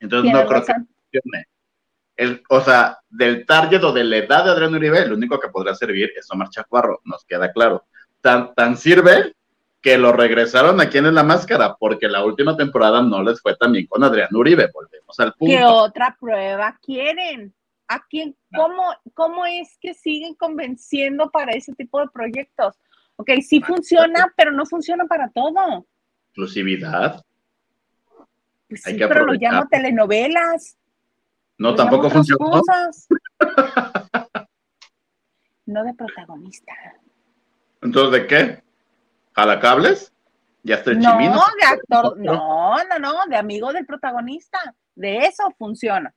Entonces no creo que funcione. El, o sea, del target o de la edad de Adrián Uribe, el único que podrá servir es Omar Chacuarro, nos queda claro. Tan, tan sirve que lo regresaron aquí en La Máscara, porque la última temporada no les fue tan bien con Adrián Uribe, volvemos al punto. ¿Qué otra prueba quieren? ¿A quién, cómo, cómo es que siguen convenciendo para ese tipo de proyectos? Ok, sí funciona, pero no funciona para todo. Exclusividad. Pues sí, pero lo llamo telenovelas. No, tampoco funciona. no de protagonista. Entonces, ¿de qué? ¿Jalacables? ¿Ya estoy No, de actor, no, no, no, de amigo del protagonista. De eso funciona.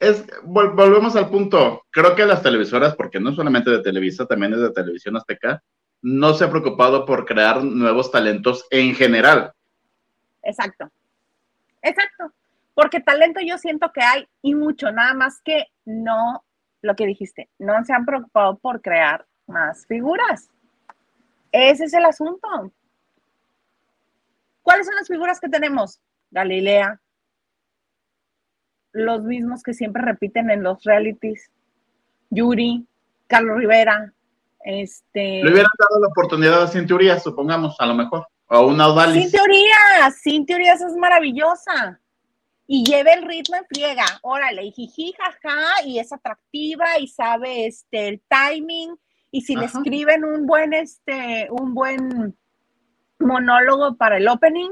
Es, volvemos al punto. Creo que las televisoras, porque no solamente de Televisa, también es de Televisión Azteca, no se ha preocupado por crear nuevos talentos en general. Exacto. Exacto. Porque talento yo siento que hay y mucho, nada más que no, lo que dijiste, no se han preocupado por crear más figuras. Ese es el asunto. ¿Cuáles son las figuras que tenemos? Galilea, los mismos que siempre repiten en los realities, Yuri, Carlos Rivera, este... Le hubieran dado la oportunidad a Cinturía, supongamos, a lo mejor. O una Odalis. Sin teorías, sin teorías es maravillosa. Y lleva el ritmo en friega. Órale, y jiji, jaja, y es atractiva y sabe este el timing. Y si le escriben un buen, este, un buen monólogo para el opening,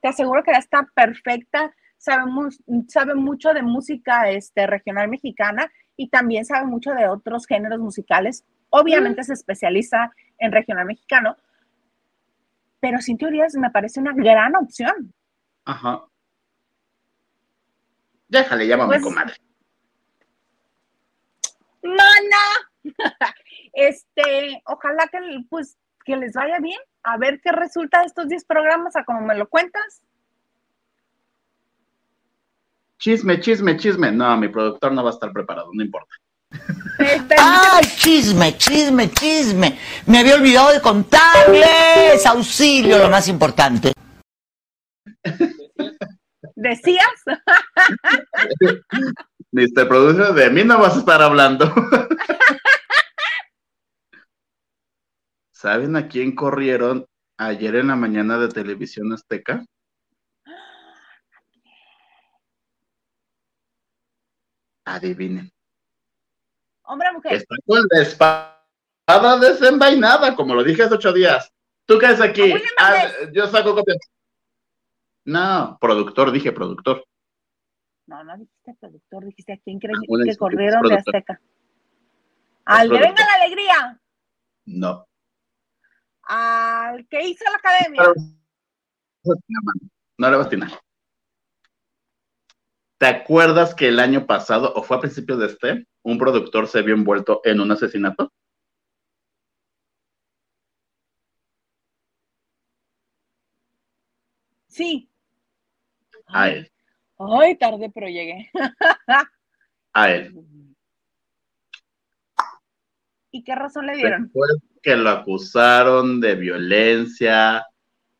te aseguro que ya está perfecta. sabe, mu- sabe mucho de música este, regional mexicana y también sabe mucho de otros géneros musicales. Obviamente se especializa en regional mexicano, pero sin teorías me parece una gran opción. Ajá. Déjale, llama a mi Pues- comadre. ¡Mana! este, ojalá que, pues, que les vaya bien. A ver qué resulta de estos 10 programas, a como me lo cuentas. Chisme, chisme, chisme. No, mi productor no va a estar preparado, no importa. Este, ¡Ay, chisme, chisme, chisme! Me había olvidado de contarles. Auxilio, lo más importante. ¿Decías? Mr. Producer, de mí no vas a estar hablando. ¿Saben a quién corrieron ayer en la mañana de Televisión Azteca? Adivinen. Hombre o mujer. Está con la espada desenvainada, como lo dije hace ocho días. ¿Tú qué haces aquí? Ah, yo saco copias. No, productor, dije productor. No, no dijiste productor, dijiste a quién crees Ah, que corrieron de. Azteca. Al que venga la alegría, No. al que hizo la academia. No le vas a atinar. ¿Te acuerdas que el año pasado, o fue a principios de este, un productor se vio envuelto en un asesinato? Sí. A él, Ay, tarde, pero llegué. a él. ¿Y qué razón le dieron? Después que lo acusaron de violencia,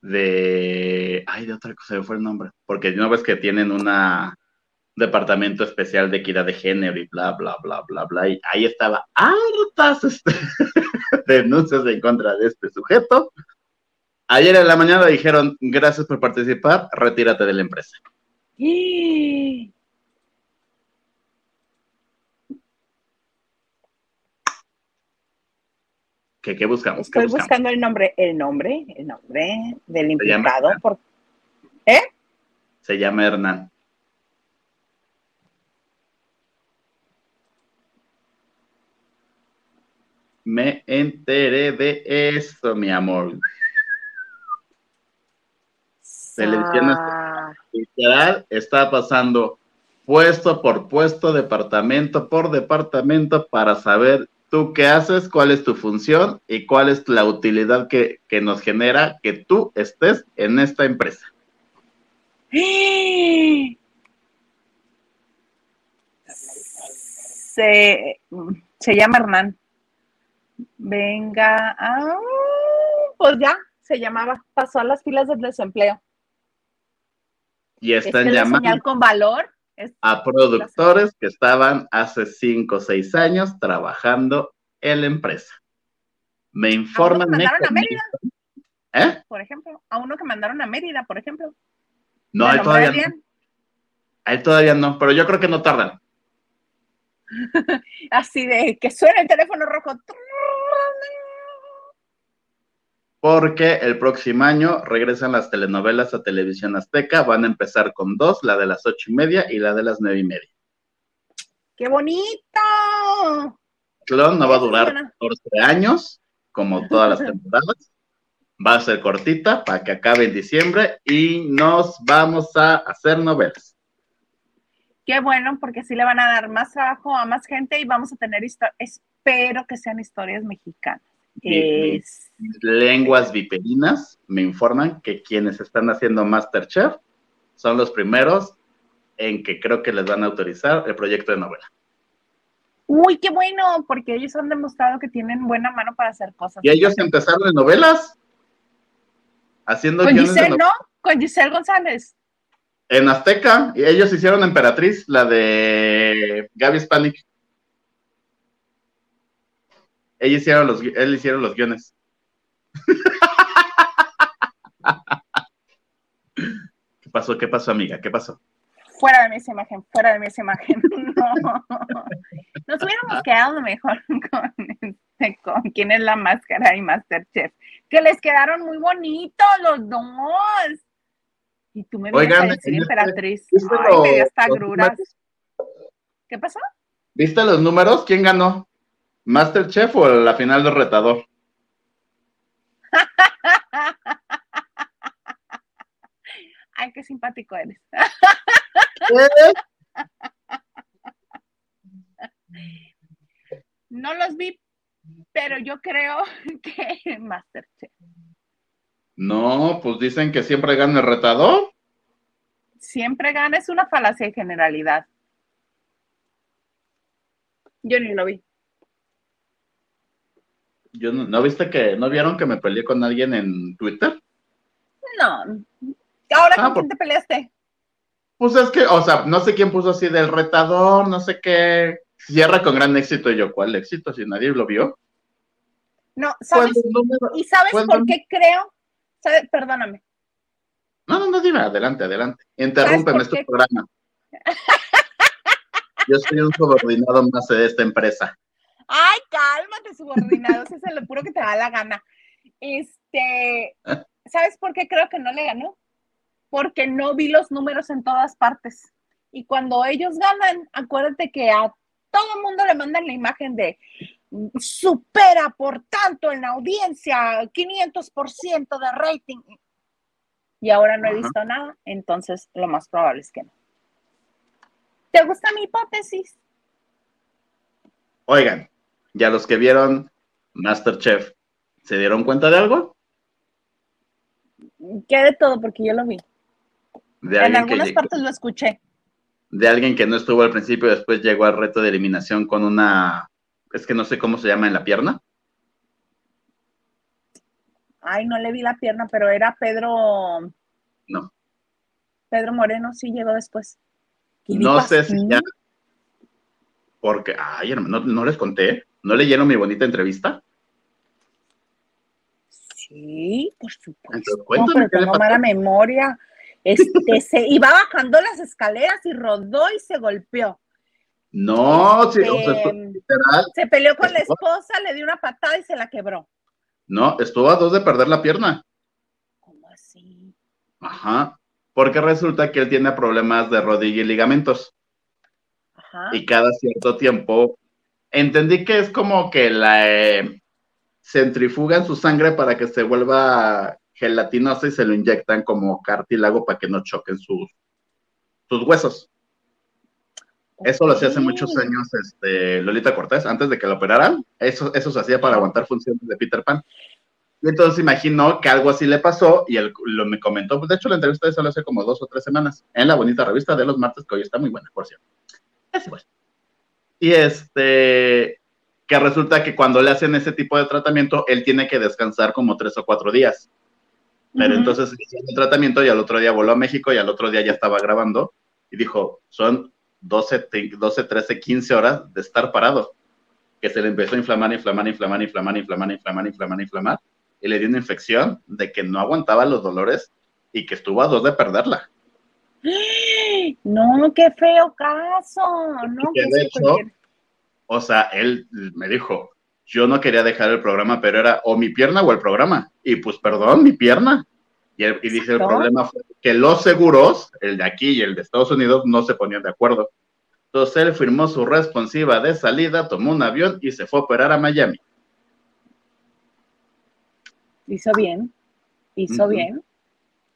de... Ay, de otra cosa, me fue el nombre. Porque no ves que tienen una departamento especial de equidad de género y bla, bla, bla, bla, bla. Y ahí estaba hartas este, denuncias en contra de este sujeto. Ayer en la mañana dijeron, gracias por participar, retírate de la empresa. ¡Y! ¿Qué, qué buscamos? ¿Qué Estoy buscamos? buscando el nombre, el nombre, el nombre del implicado. Por... Se llama Hernán. Me enteré de eso, mi amor. Televisión Ah, Literal, está pasando puesto por puesto, departamento por departamento para saber tú qué haces, cuál es tu función y cuál es la utilidad que, que nos genera que tú estés en esta empresa. Se, se llama Hernán. Venga, ah, pues ya, se llamaba, pasó a las filas del desempleo. Y Es están que la llamando señal con valor es a productores que estaban hace cinco o seis años trabajando en la empresa. Me informan. que mandaron a comentan- Mérida. ¿Eh? por ejemplo, a uno que mandaron a Mérida, por ejemplo. No, ¿Me a él todavía no. bien? A él todavía no, pero yo creo que no tardan. Así de que suena el teléfono rojo. Porque el próximo año regresan las telenovelas a televisión azteca, van a empezar con dos, la de las ocho y media y la de las nueve y media. ¡Qué bonito! Clon no va a durar suena. 14 años, como todas las temporadas, va a ser cortita para que acabe en diciembre y nos vamos a hacer novelas. Qué bueno, porque así le van a dar más trabajo a más gente y vamos a tener historias. Espero que sean historias mexicanas. Es- Lenguas viperinas me informan que quienes están haciendo Masterchef son los primeros en que creo que les van a autorizar el proyecto de novela. Uy, qué bueno, porque ellos han demostrado que tienen buena mano para hacer cosas. Y ellos empezaron en novelas, haciendo Con Giselle. ¿no? Con Giselle González. En Azteca, y ellos hicieron Emperatriz, la de Gaby Spanik. Ellos hicieron los, él hicieron los guiones. ¿Qué pasó? ¿Qué pasó, amiga? ¿Qué pasó? Fuera de mí esa imagen, fuera de mí esa imagen. No. Nos hubiéramos quedado mejor con, este, con quién es la máscara y Masterchef. Que les quedaron muy bonitos los dos. Y tú me vienes Oigan, a decir este- emperatriz. ¿viste Ay, me dio los- hasta gruras. ¿Qué pasó? ¿Viste los números? ¿Quién ganó? ¿Masterchef o la final del retador? Ay, qué simpático eres. No los vi, pero yo creo que Masterchef. No, pues dicen que siempre gana el retador. Siempre gana, es una falacia de generalidad. Yo ni lo vi. Yo no, ¿no viste que no vieron que me peleé con alguien en Twitter? No. ¿Ahora Ah, con por- quién te peleaste? Pues es que, o sea, no sé quién puso así del retador, no sé qué. Cierra con gran éxito y yo, ¿cuál éxito? Si nadie lo vio. No, ¿sabes? Número- ¿Y sabes por qué creo? ¿Sabe? Perdóname. No, no, no, dime, adelante, adelante. Interrúmpeme, por este qué? programa. Yo soy un subordinado más de esta empresa. Ay, cálmate, subordinado, ese es lo puro que te da la gana. Este, ¿sabes por qué creo que no le ganó? Porque no vi los números en todas partes. Y cuando ellos ganan, acuérdate que a todo el mundo le mandan la imagen de supera por tanto en la audiencia, 500% de rating. Y ahora no he Ajá. visto nada, entonces lo más probable es que no. ¿Te gusta mi hipótesis? Oigan, ya los que vieron Masterchef, ¿se dieron cuenta de algo? ¿Qué de todo? Porque yo lo vi. De En que, algunas partes lo escuché. de alguien que no estuvo al principio después llegó al reto de eliminación con una, es que no sé cómo se llama en la pierna. Ay, no le vi la pierna, pero era Pedro. No. Pedro Moreno sí llegó después. ¿Qué le No sé si ya, porque, ay, hermano, no, no les conté, no leyeron mi bonita entrevista. Sí, por supuesto. Entonces, cuéntame pero tengo mala memoria. Este, se iba bajando las escaleras y rodó y se golpeó. No, sí, o sea, Este, literal, se peleó con la esposa, le dio una patada y se la quebró. no, estuvo a dos de perder la pierna. ¿Cómo así? Ajá, porque resulta que él tiene problemas de rodilla y ligamentos. Ajá. y cada cierto tiempo entendí que es como que la eh, centrifugan su sangre para que se vuelva gelatinosa y se lo inyectan como cartílago para que no choquen sus, sus huesos. Eso lo hacía hace muchos años este, Lolita Cortés, antes de que lo operaran. Eso, eso se hacía para aguantar funciones de Peter Pan. Y entonces imaginó que algo así le pasó y él lo me comentó. Pues de hecho, la entrevista de eso lo hace como dos o tres semanas en la bonita revista de los martes, que hoy está muy buena, por cierto. Es igual. Y este, que resulta que cuando le hacen ese tipo de tratamiento, él tiene que descansar como tres o cuatro días. Pero entonces hizo el tratamiento y al otro día voló a México y al otro día ya estaba grabando y dijo, son 12, te- 12, 13, 15 horas de estar parado. Que se le empezó a inflamar, inflamar, inflamar, inflamar, inflamar, inflamar, inflamar, inflamar. Y le dio una infección de que no aguantaba los dolores y que estuvo a dos de perderla. No, qué feo caso. No, Que de hecho, O sea, él me dijo, yo no quería dejar el programa, pero era o mi pierna o el programa. Y pues, perdón, mi pierna. Y, él- y dice, el problema fue que los seguros, el de aquí y el de Estados Unidos, no se ponían de acuerdo. Entonces él firmó su responsiva de salida, tomó un avión y se fue a operar a Miami. Hizo bien. Hizo bien.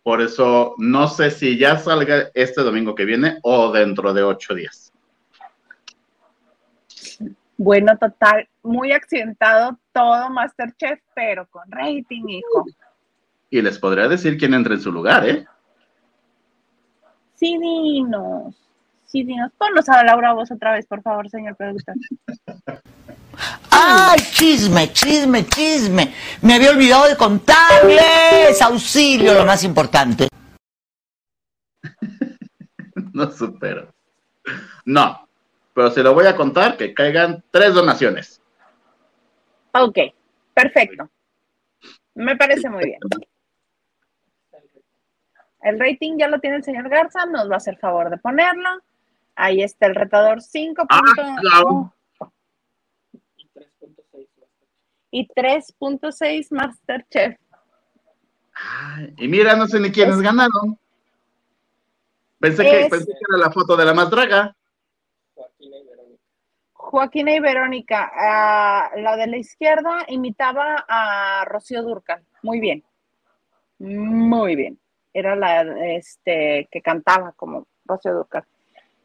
Por eso no sé si ya salga este domingo que viene o dentro de ocho días. Bueno, total, muy accidentado todo Masterchef, pero con rating, hijo. Y les podría decir quién entra en su lugar, ¿eh? Sí, dinos. Sí, dinos. Ponnos a Laura voz otra vez, por favor, señor productor. ¡Ay, chisme, chisme, chisme! Me había olvidado de contarles. Auxilio, lo más importante. No supero. No, pero se lo voy a contar que caigan tres donaciones. Ok, perfecto. Me parece muy bien. El rating ya lo tiene el señor Garza, nos va a hacer favor de ponerlo. Ahí está el retador 5. Ah, claro. Y 3.6 Masterchef. Ay, y mira, no sé ni quiénes ganaron. Pensé que, Es- pensé que era la foto de la más draga. Joaquina y Verónica. Joaquina y Verónica, ah, la de la izquierda imitaba a Rocío Durcal. Muy bien. Muy bien. Era la este, que cantaba como Rocío Durcal.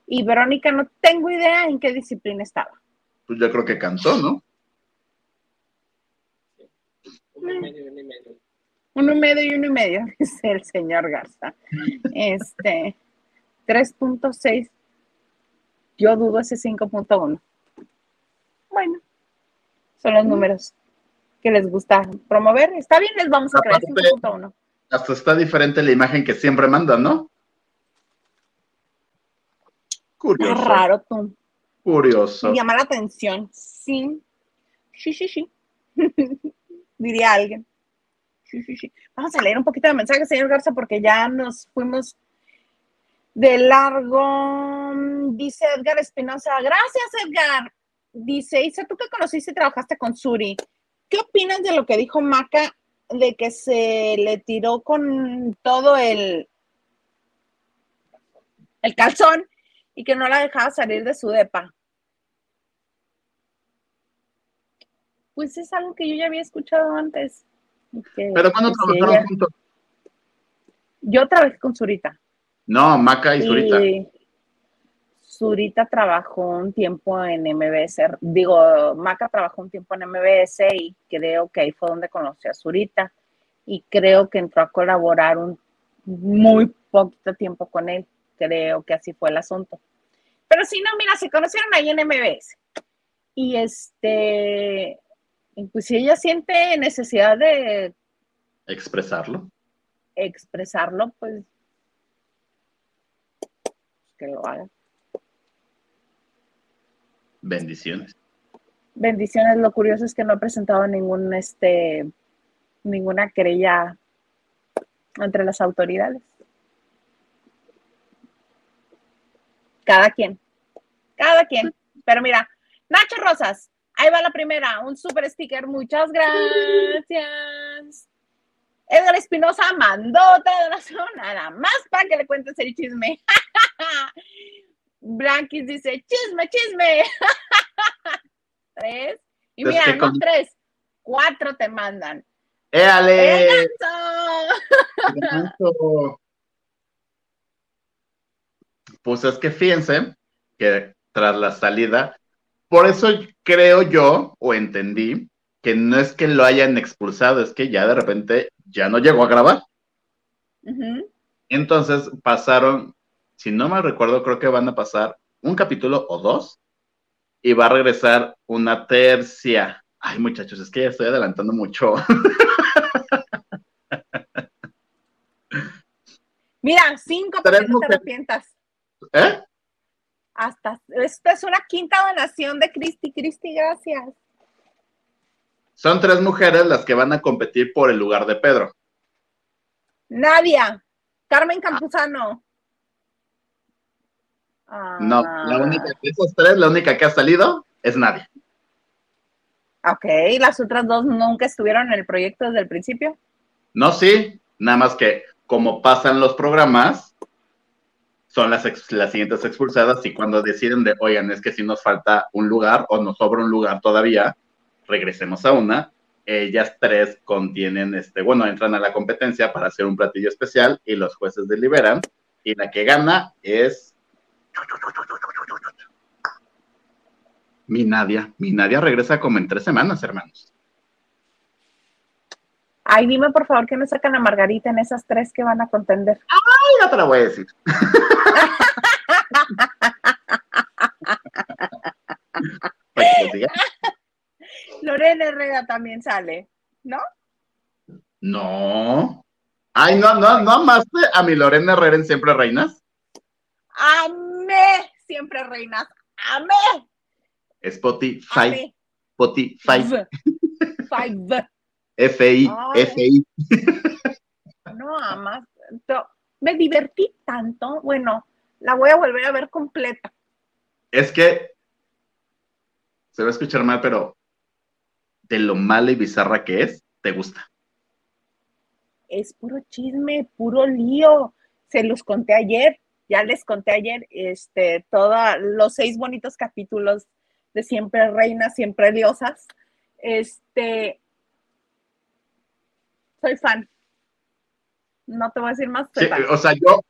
Y Verónica, no tengo idea en qué disciplina estaba. Pues yo creo que cantó, ¿no? Uno y medio, uno y medio. Uno y medio y uno y medio, dice el señor Garza. Este, 3.6. Yo dudo ese 5.1. Bueno, son los números que les gusta promover. Está bien, les vamos a creer Aparte- 5.1. Hasta está diferente la imagen que siempre mandan, ¿no? Curioso. raro tú. Curioso. Me llama la atención. Sí. Sí, sí, sí. Diría alguien. Sí, sí, sí. Vamos a leer un poquito de mensajes, señor Garza, porque ya nos fuimos de largo. Dice Edgar Espinosa. Gracias, Edgar. Dice, Isa, tú que conociste y trabajaste con Suri, ¿qué opinas de lo que dijo Maca de que se le tiró con todo el, el calzón y que no la dejaba salir de su depa? Pues es algo que yo ya había escuchado antes. que, ¿Pero cuándo pues, trabajaron ella- juntos? Yo trabajé con Zurita. No, Maca y Zurita. Y Zurita trabajó un tiempo en MBS. Digo, Maca trabajó un tiempo en MBS y creo que ahí fue donde conoció a Zurita. Y creo que entró a colaborar un muy poquito tiempo con él. Creo que así fue el asunto. Pero sí, no, mira, se conocieron ahí en MBS. Y este, pues si ella siente necesidad de Expresarlo. expresarlo, pues que lo haga. Bendiciones. Bendiciones. Lo curioso es que no ha presentado ningún, este, ninguna querella entre las autoridades. Cada quien. Cada quien. Pero mira, Nacho Rosas, ahí va la primera, un super sticker. Muchas gracias. Edgar Espinosa mandó otra donación, nada más para que le cuentes el chisme. Blanquis dice, chisme, chisme. tres. Y mira, no con- tres, cuatro te mandan. ¡Éale! Pues es que fíjense que tras la salida, por eso creo yo o entendí que no es que lo hayan expulsado, es que ya de repente ya no llegó a grabar. Entonces pasaron, si no mal recuerdo, creo que van a pasar un capítulo o dos y va a regresar una tercia. Ay, muchachos, es que ya estoy adelantando mucho. Mira, cinco para que no te mujeres. arrepientas. ¿Eh? Hasta, esta es una quinta donación de Cristi. Cristi, gracias. Son tres mujeres las que van a competir por el lugar de Pedro. Nadia, Carmen Campuzano. No, Ah, la única de esas tres, la única que ha salido es nadie. Ok, las otras dos nunca estuvieron en el proyecto desde el principio. No, sí, nada más que como pasan los programas, son las, ex- las siguientes expulsadas y cuando deciden de, oigan, es que si nos falta un lugar o nos sobra un lugar todavía, regresemos a una. Ellas tres contienen, este, bueno, entran a la competencia para hacer un platillo especial y los jueces deliberan y la que gana es mi Nadia. Mi Nadia regresa como en tres semanas, hermanos. Ay, dime por favor que no sacan a Margarita en esas tres que van a contender. Ay, no te la voy a decir. Lorena Herrera también sale, ¿no? No. Ay, no, no, no amaste a mi Lorena Herrera en Siempre Reinas. Amé, siempre reinas. Amé. Spotify, Amé. Spotify, V. Five. FI. FI. No, amas. Me divertí tanto. Bueno, la voy a volver a ver completa. Es que se va a escuchar mal, pero de lo mala y bizarra que es, te gusta. Es puro chisme, puro lío. Se los conté ayer. Ya les conté ayer, este, todos los seis bonitos capítulos de Siempre Reinas, Siempre Diosas. Este, soy fan. No te voy a decir más. soy Sí, fan. o sea, yo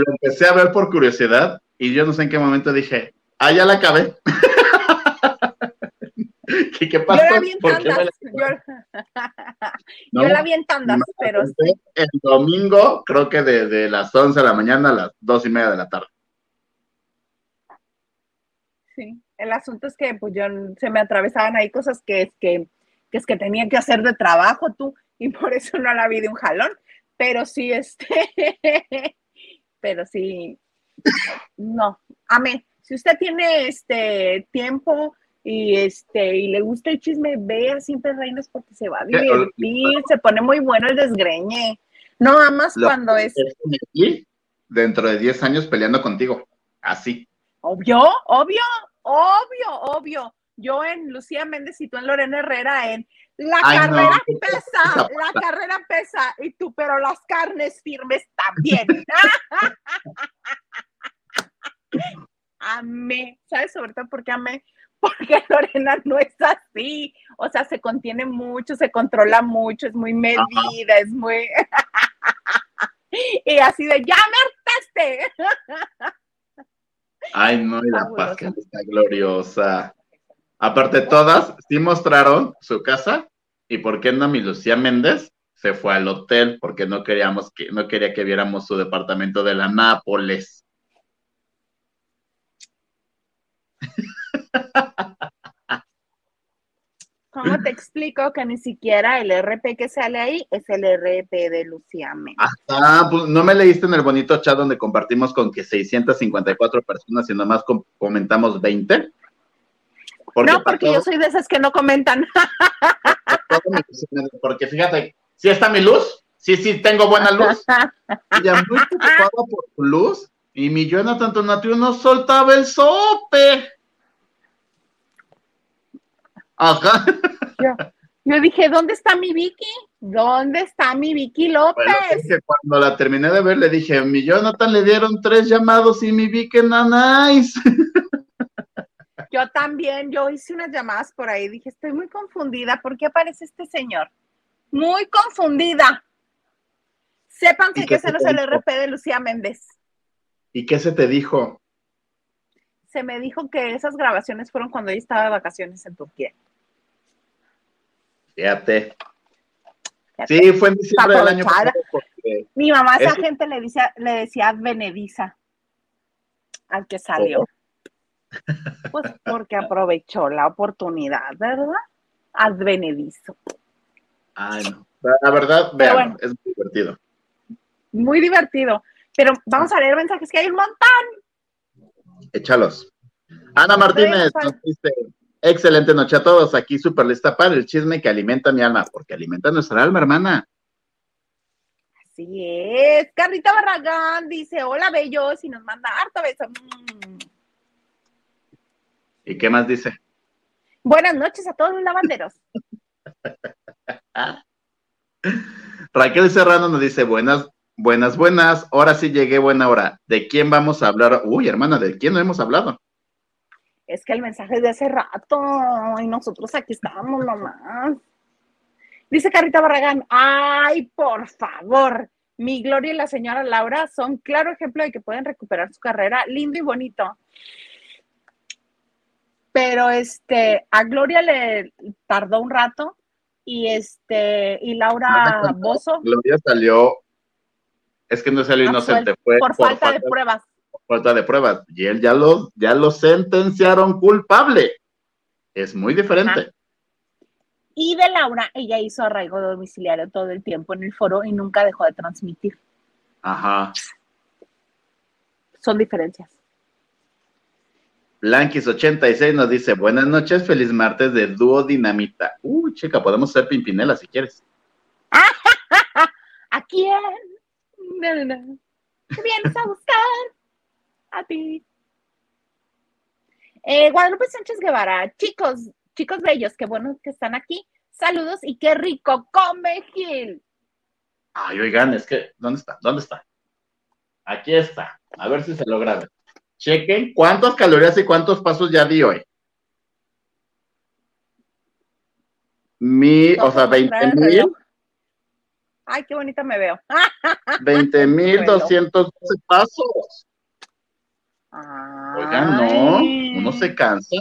lo empecé a ver por curiosidad y yo no sé en qué momento dije, ah, ya la acabé. ¿Qué, qué pasó? Yo la vi en ¿Por qué me tandas. la- Yo, No, yo la vi en tandas, me pero El domingo, creo que de, de las 11 de la mañana a las 2 y media de la tarde. Sí, el asunto es que pues yo se me atravesaban ahí cosas que es que, que es que tenía que hacer de trabajo tú y por eso no la vi de un jalón, pero sí este pero sí no, amén. Si usted tiene este tiempo y este y le gusta el chisme, vea siempre reinas porque se va a divertir, se pone muy bueno el desgreñe. No amas Lo- cuando es dentro de 10 años peleando contigo. Así. Obvio, obvio, obvio, obvio. Yo en Lucía Méndez y tú en Lorena Herrera en la Ay, carrera pesa, la carrera pesa y tú, pero las carnes firmes también. amé, ¿sabes? Sobre todo porque amé, porque Lorena no es así, o sea, se contiene mucho, se controla mucho, es muy medida, es muy... y así de, ya me hartaste. Ay, no, y la Fabuloso. Pascal está gloriosa. Aparte, todas sí mostraron su casa y por qué no mi Lucía Méndez se fue al hotel porque no queríamos que, no quería que viéramos su departamento de la Nápoles. ¿Cómo te explico que ni siquiera el RP que sale ahí es el RP de Lucía Méndez? Ah, pues no me leíste en el bonito chat donde compartimos con que 654 personas y nomás com- comentamos 20. Porque no, porque yo soy de esas que no comentan. porque fíjate, si está mi luz, sí, sí, tengo buena luz. Ella muy preocupada por tu luz y mi Jonathan Tonatiuh no soltaba el sope. Ajá. yo, yo dije, ¿dónde está mi Vicky? ¿Dónde está mi Vicky López? Bueno, es que cuando la terminé de ver le dije, mi Jonathan le dieron tres llamados y mi vi que nanáis. Yo también, yo hice unas llamadas por ahí, dije, estoy muy confundida, ¿por qué aparece este señor? Muy confundida. Sépanse ¿Y que qué ese se no es te el? RP de Lucía Méndez. ¿Y qué se te dijo? Se me dijo que esas grabaciones fueron cuando ella estaba de vacaciones en Turquía. Fíjate. Fíjate. Sí, fue en diciembre del año pasado Mi mamá a esa Eso- gente le decía, le decía advenediza al que salió. Pues porque aprovechó la oportunidad, ¿verdad? Advenedizo. Ay, no. La verdad, vean, bueno. es muy divertido. Muy divertido. Pero vamos a leer mensajes que hay un montón. Échalos. Ana Martínez Bueno, nos dice, excelente noche a todos, aquí súper lista para el chisme que alimenta mi alma, porque alimenta nuestra alma, hermana. Así es. Carlita Barragán dice, hola bellos, y nos manda harto beso. ¿Y qué más dice? Buenas noches a todos los lavanderos. Raquel Serrano nos dice, buenas, buenas, buenas, ahora sí llegué, buena hora. ¿De quién vamos a hablar? Uy, hermana, ¿de quién no hemos hablado? Es que el mensaje es de hace rato y nosotros aquí estábamos nomás. Dice Carrita Barragán, ay, por favor, mi Gloria y la señora Laura son claro ejemplo de que pueden recuperar su carrera, lindo y bonito. Pero este, a Gloria le tardó un rato y este, y Laura Bozo Gloria salió, es que no salió inocente, fue por falta de pruebas. falta de pruebas. Y él ya lo, ya lo sentenciaron culpable. Es muy diferente. Y de Laura, ella hizo arraigo domiciliario todo el tiempo en el foro y nunca dejó de transmitir. Ajá. Son diferencias. Blanquis86 nos dice, buenas noches, feliz martes de Dúo Dinamita. Uy, chica, podemos ser Pimpinela si quieres. ¿A quién? No, no, no. ¿Qué vienes a buscar? A ti. Eh, Guadalupe Sánchez Guevara, chicos, chicos bellos, qué bueno que están aquí. Saludos y qué rico come Gil. Ay, oigan, es que, ¿dónde está? ¿Dónde está? Aquí está. A ver si se logra ver. Chequen cuántas calorías y cuántos pasos ya di hoy. Mi, o sea, 20 mil. Ay, qué bonita me veo. 20 mil 212 pasos. Oigan, no, uno se cansa.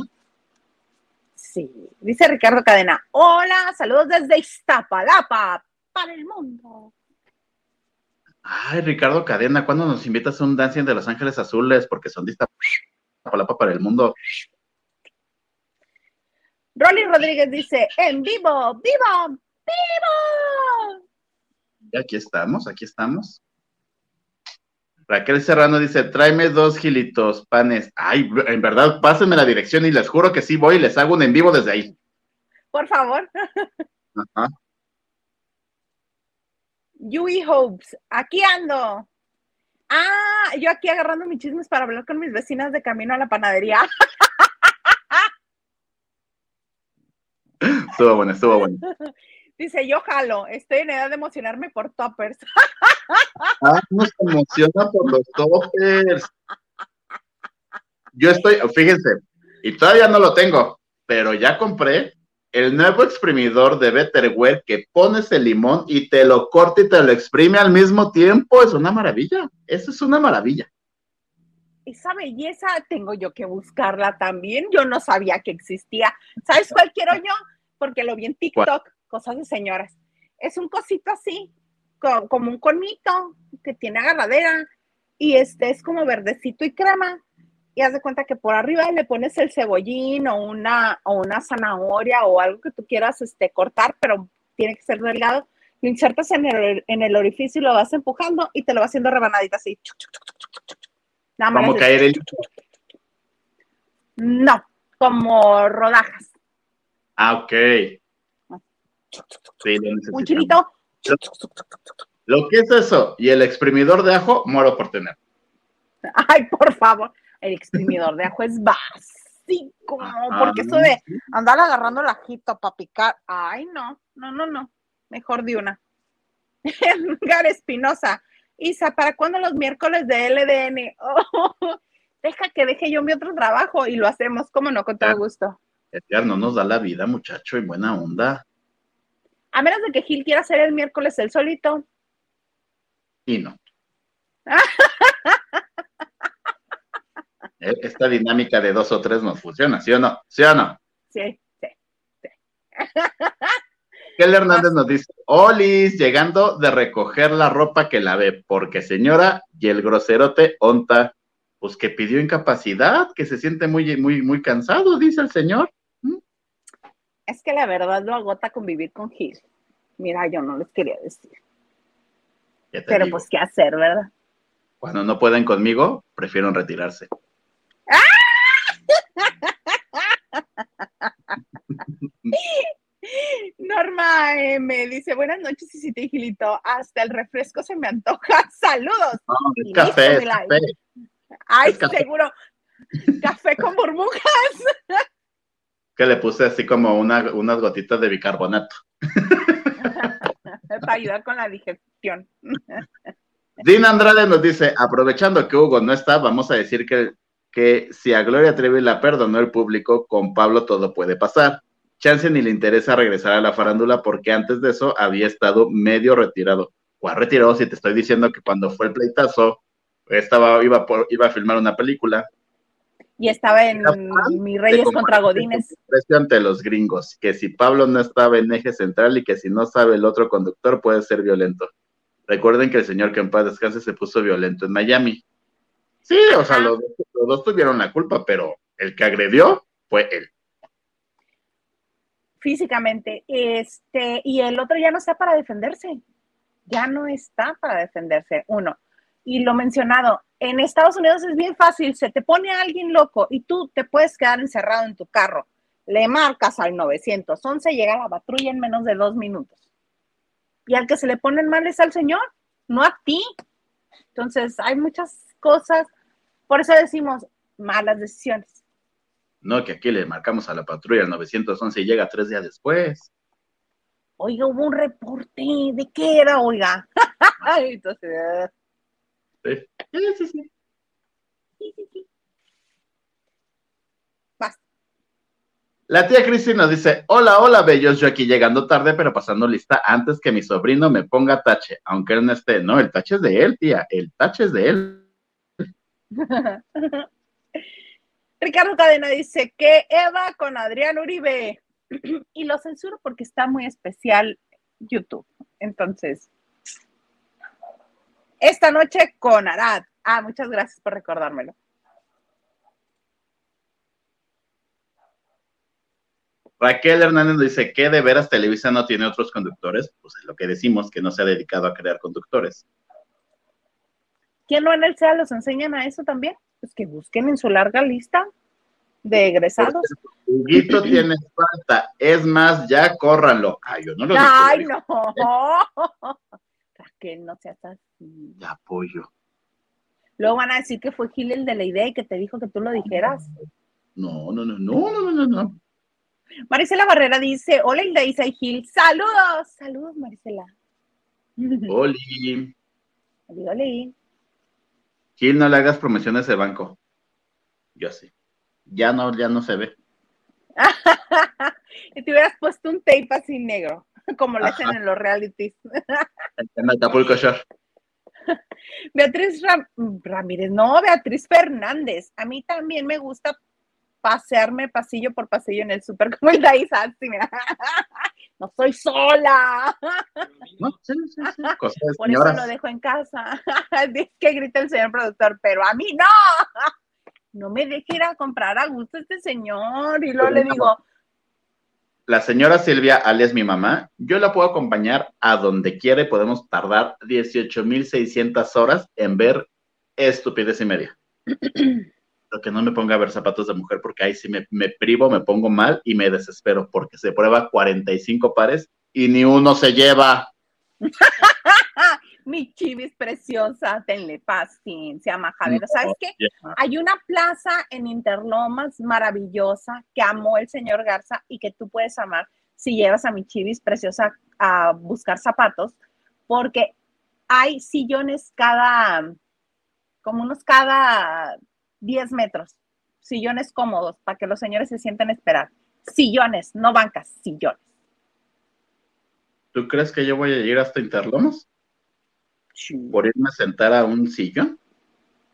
Sí, dice Ricardo Cadena. Hola, saludos desde Iztapalapa para el mundo. Ay, Ricardo Cadena, ¿cuándo nos invitas a un dancing de Los Ángeles Azules? Porque son Iztapalapa para el mundo. Rolly Rodríguez dice, en vivo, vivo, vivo. Y aquí estamos, aquí estamos. Raquel Serrano dice, tráeme dos gilitos, panes. Ay, en verdad, pásenme la dirección y les juro que sí voy y les hago un en vivo desde ahí. Por favor. Ajá. Yui Hopes, aquí ando. Ah, yo aquí agarrando mis chismes para hablar con mis vecinas de camino a la panadería. Estuvo bueno, estuvo bueno. Dice, yo jalo, estoy en edad de emocionarme por toppers. Ah, nos emociona por los toppers. Yo estoy, fíjense, y todavía no lo tengo, pero ya compré el nuevo exprimidor de Betterware que pones el limón y te lo corta y te lo exprime al mismo tiempo. Es una maravilla. Eso es una maravilla. Esa belleza tengo yo que buscarla también. Yo no sabía que existía. ¿Sabes cuál quiero yo? Porque lo vi en TikTok, cosas de señoras. Es un cosito así, como un conito que tiene agarradera y este es como verdecito y crema y haz de cuenta que por arriba le pones el cebollín o una, o una zanahoria o algo que tú quieras este, cortar, pero tiene que ser delgado. Lo insertas en el, en el orificio y lo vas empujando y te lo vas haciendo rebanadita así. Nada más ¿Cómo caer el... No, como rodajas. Ah, ok. Sí, Un chilito. Lo que es eso y el exprimidor de ajo, muero por tener. Ay, por favor el exprimidor de ajo es básico, porque eso de andar agarrando el ajito para picar, ay, no, no, no, no, mejor de una. Edgar Espinosa, Isa, ¿para cuándo los miércoles de LDN? deja que deje yo mi otro trabajo y lo hacemos, como no, con todo gusto. Edgar no nos da la vida, muchacho, y buena onda. A menos de que Gil quiera hacer el miércoles el solito. Y no. E, esta dinámica de dos o tres nos funciona, ¿sí o no? ¿Sí o no? Sí, sí, sí. Hernández nos dice, Olis, llegando de recoger la ropa que lavé, porque señora, y el groserote onta, pues que pidió incapacidad, que se siente muy, muy, muy cansado, dice el señor. ¿Mm? Es que la verdad lo agota convivir con Gil. Mira, yo no les quería decir. Pero pues qué hacer, ¿verdad? Cuando no pueden conmigo, prefieren retirarse. Norma me dice, buenas noches, y si te Gilito, hasta el refresco se me antoja. Saludos. café, Ay, seguro. Café con burbujas. Que le puse así como una, unas gotitas de bicarbonato. Para ayudar con la digestión. Dina Andrade nos dice, aprovechando que Hugo no está, vamos a decir que que si a Gloria Trevi la perdonó el público, con Pablo todo puede pasar. Chance ni le interesa regresar a la farándula porque antes de eso había estado medio retirado. O ha retirado si te estoy diciendo que cuando fue el pleitazo, estaba, iba, por, iba a filmar una película. Y estaba en Mi Reyes contra Godines. Ante los gringos, que si Pablo no estaba en eje central y que si no sabe el otro conductor puede ser violento. Recuerden que el señor que en paz descanse se puso violento en Miami. Sí, o sea, los, dos tuvieron la culpa, pero el que agredió fue él. Físicamente, este, y el otro ya no está para defenderse. Ya no está para defenderse, uno. Y lo mencionado, en Estados Unidos es bien fácil, se te pone a alguien loco y tú te puedes quedar encerrado en tu carro. Le marcas al 911, llega la patrulla en menos de dos minutos. Y al que se le ponen mal es al señor, no a ti. Entonces, hay muchas cosas por eso decimos malas decisiones. No, que aquí le marcamos a la patrulla el 911 y llega tres días después. Oiga, hubo un reporte. ¿De qué era, oiga? Entonces, sí. Sí, sí, sí. Sí, sí, sí. Basta. La tía Cristina dice, hola, hola, bellos, yo aquí llegando tarde, pero pasando lista antes que mi sobrino me ponga tache, aunque él no esté. No, el tache es de él, tía, el tache es de él. Ricardo Cadena dice que Eva con Adrián Uribe. y lo censuro porque está muy especial YouTube. Entonces, esta noche con Arad. Ah, muchas gracias por recordármelo. Raquel Hernández dice que de veras Televisa no tiene otros conductores, pues es lo que decimos, que no se ha dedicado a crear conductores. ¿Quién no en el SEA los enseñan a eso también? Pues que busquen en su larga lista de egresados. Huguito tiene falta, es más, ya córranlo. Ay, yo no lo Ay, no. Raquel, no seas así. ya apoyo. Luego van a decir que fue Gil el de la idea y que te dijo que tú lo dijeras. No, no, no, no, no, no, no, no. Marisela Barrera dice, hola Hilda Isa y Gil, saludos, saludos Marisela. Oli, Oli, oli. Gil, no le hagas promociones de banco. Yo sí. Ya no, ya no se ve. y te hubieras puesto un tape así negro, como lo hacen en los realities. En Acapulco Shore. Beatriz Ram- Ramírez, no, Beatriz Fernández. A mí también me gusta pasearme pasillo por pasillo en el súper como el mira. No soy sola. No, sí, sí, sí. Cosas Por eso lo dejo en casa. Que grita el señor productor, pero a mí no. No me deje ir a comprar a gusto este señor. Y luego le digo, La señora Silvia, alias mi mamá, yo la puedo acompañar a donde quiera y podemos tardar 18.600 horas en ver estupidez y media. Lo que no me ponga a ver zapatos de mujer porque ahí sí me, me privo, me pongo mal y me desespero porque se prueba 45 pares y ni uno se lleva. "Ah, mi chivis preciosa, tenle paciencia, majadero. ¿Sabes qué? Hay una plaza en Interlomas maravillosa que amó el señor Garza y que tú puedes amar si llevas a mi chivis preciosa a buscar zapatos, porque hay sillones cada, como unos cada 10 metros, sillones cómodos para que los señores se sienten a esperar. Sillones, no bancas, sillones. ¿Tú crees que yo voy a ir hasta Interlomas por irme a sentar a un sillón?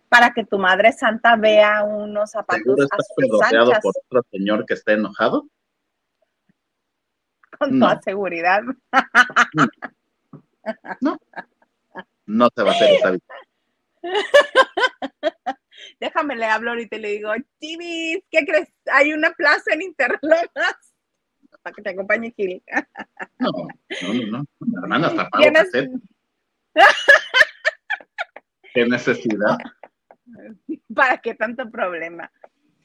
Para que tu madre santa vea unos zapatos estás pedoteado por otro señor que está enojado. con No. toda seguridad. No se va a hacer esa vida. Déjame le hablo ahorita y le digo, Chivis, ¿qué crees? Hay una plaza en Interlomas para que te acompañe Gil. No, no, no, no. Hermana hasta pago ¿Tienes- cassette. ¿Qué necesidad? ¿Para qué tanto problema?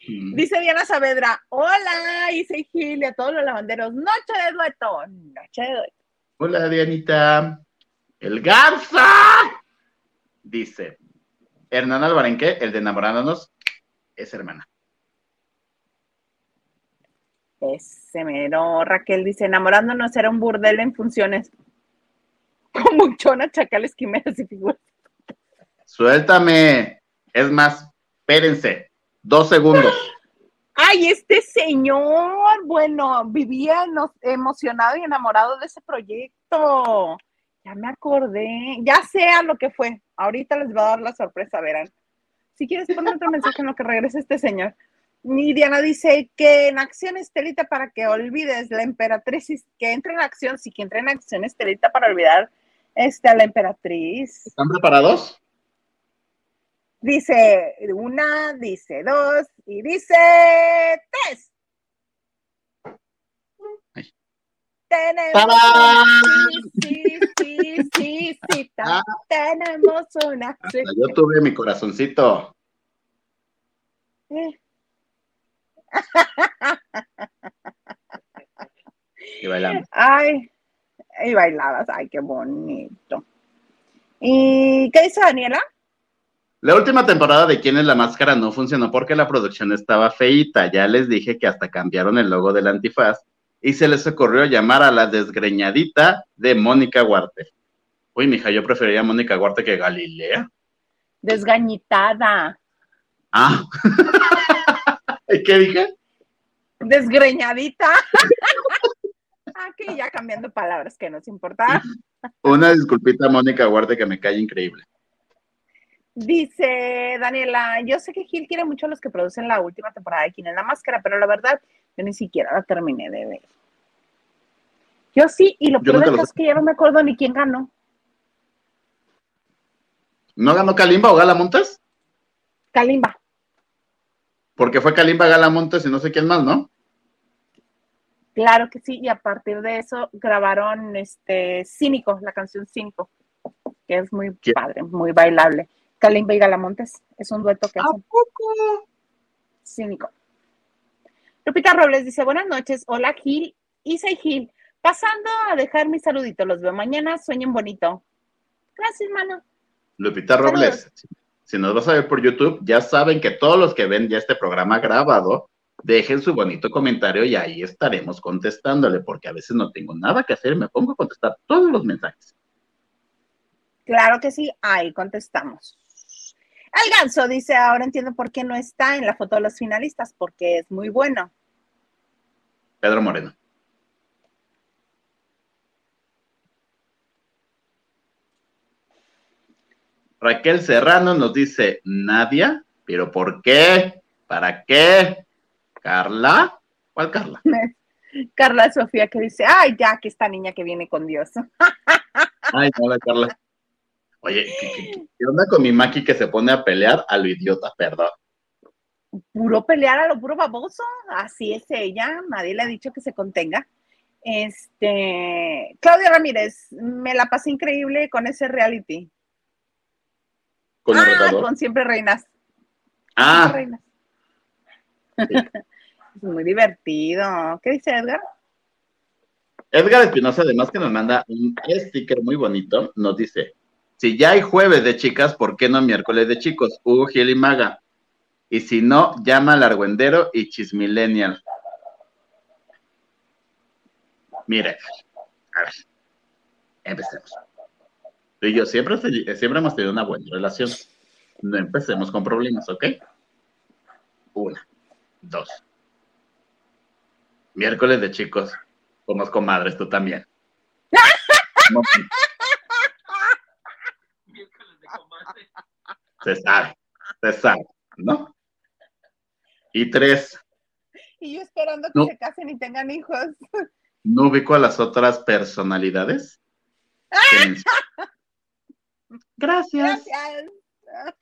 Mm. Dice Diana Saavedra, hola, soy Gil y a todos los lavanderos, noche de dueto, noche de dueto. Hola, Dianita. El Garza. Dice, Hernán Albarenque, el de enamorándonos, es hermana. Ese mero, Raquel dice, enamorándonos era un burdel en funciones. Con muchona, chacales, quimeras y figuras. Suéltame. Es más, espérense. Dos segundos. Ay, este señor, bueno, vivía emocionado y enamorado de ese proyecto. Ya me acordé, ya sé a lo que fue. Ahorita les va a dar la sorpresa, verán. Si quieres poner otro mensaje en lo que regrese este señor. Y Diana dice que en acción Estelita para que olvides la emperatriz, que entre en acción, sí que entre en acción Estelita para olvidar este, a la emperatriz. ¿Están preparados? Dice una, dice dos y dice tres. Sí, sí, sí, ta- tenemos una. sí. Hasta Yo tuve mi corazoncito. Eh, Y bailando. Ay, y bailabas, ay, qué bonito. ¿Y qué dice Daniela? La última temporada de Quién es la Máscara no funcionó porque la producción estaba feíta. Ya les dije que hasta cambiaron el logo del antifaz y se les ocurrió llamar a la desgreñadita de Mónica Huarte. Uy, mija, yo preferiría a Mónica Huarte que Galilea. Desgañitada. Ah. ¿Y qué dije? Desgreñadita. Aquí ya cambiando palabras que nos importa. Una disculpita, Mónica Guarde, que me cae increíble. Dice Daniela, yo sé que Gil quiere mucho a los que producen la última temporada de Quién en la Máscara, pero la verdad, yo ni siquiera la terminé de ver. Yo sí, y lo peor lo es que ya no me acuerdo ni quién ganó. ¿No ganó Kalimba o Gala Montes? Kalimba. Porque fue Kalimba, Gala Montes y no sé quién más, ¿no? Claro que sí, y a partir de eso grabaron este Cínico, la canción Cínico, que es muy padre, muy bailable. Kalimba y Galamontes, es un dueto que hacen. Cínico. Lupita Robles dice, buenas noches, hola Gil, Isa y Gil, pasando a dejar mi saludito, los veo mañana, sueñen bonito. Gracias, mano. Lupita Saludos. Robles, si nos vas a ver por YouTube, ya saben que todos los que ven ya este programa grabado, dejen su bonito comentario y ahí estaremos contestándole, porque a veces no tengo nada que hacer, me pongo a contestar todos los mensajes. Claro que sí, ahí contestamos. El ganso dice, ahora entiendo por qué no está en la foto de los finalistas, porque es muy bueno. Pedro Moreno. Raquel Serrano nos dice, Nadia, pero ¿por qué? ¿Para qué? ¿Carla? ¿Cuál Carla? Carla Sofía que dice, ay, ya que esta niña que viene con Dios. Ay, no, la Carla. Oye, ¿qué, qué- qué onda con mi Maki que se pone a pelear a lo idiota? Perdón. Puro pelear a lo puro baboso, así es ella, nadie le ha dicho que se contenga. Este, Claudia Ramírez, me la pasé increíble con ese reality. Con ah, con Siempre Reinas. Ah, Siempre Reinas. es muy divertido. ¿Qué dice Edgar? Edgar Espinosa, además que nos manda un sticker muy bonito, nos dice, si ya hay jueves de chicas, ¿por qué no miércoles de chicos? Hugo Gil y Maga. Y si no, llama al argüendero y chismillennial. Mire, a ver, empecemos. Tú y yo siempre, siempre hemos tenido una buena relación. No empecemos con problemas, ¿ok? Una, dos. Miércoles de chicos. Somos comadres, tú también. No, Se sabe, se sabe, ¿no? Y tres, Y yo esperando que No. se casen y tengan hijos. no ubico a las otras personalidades. mencioné. Gracias. Gracias.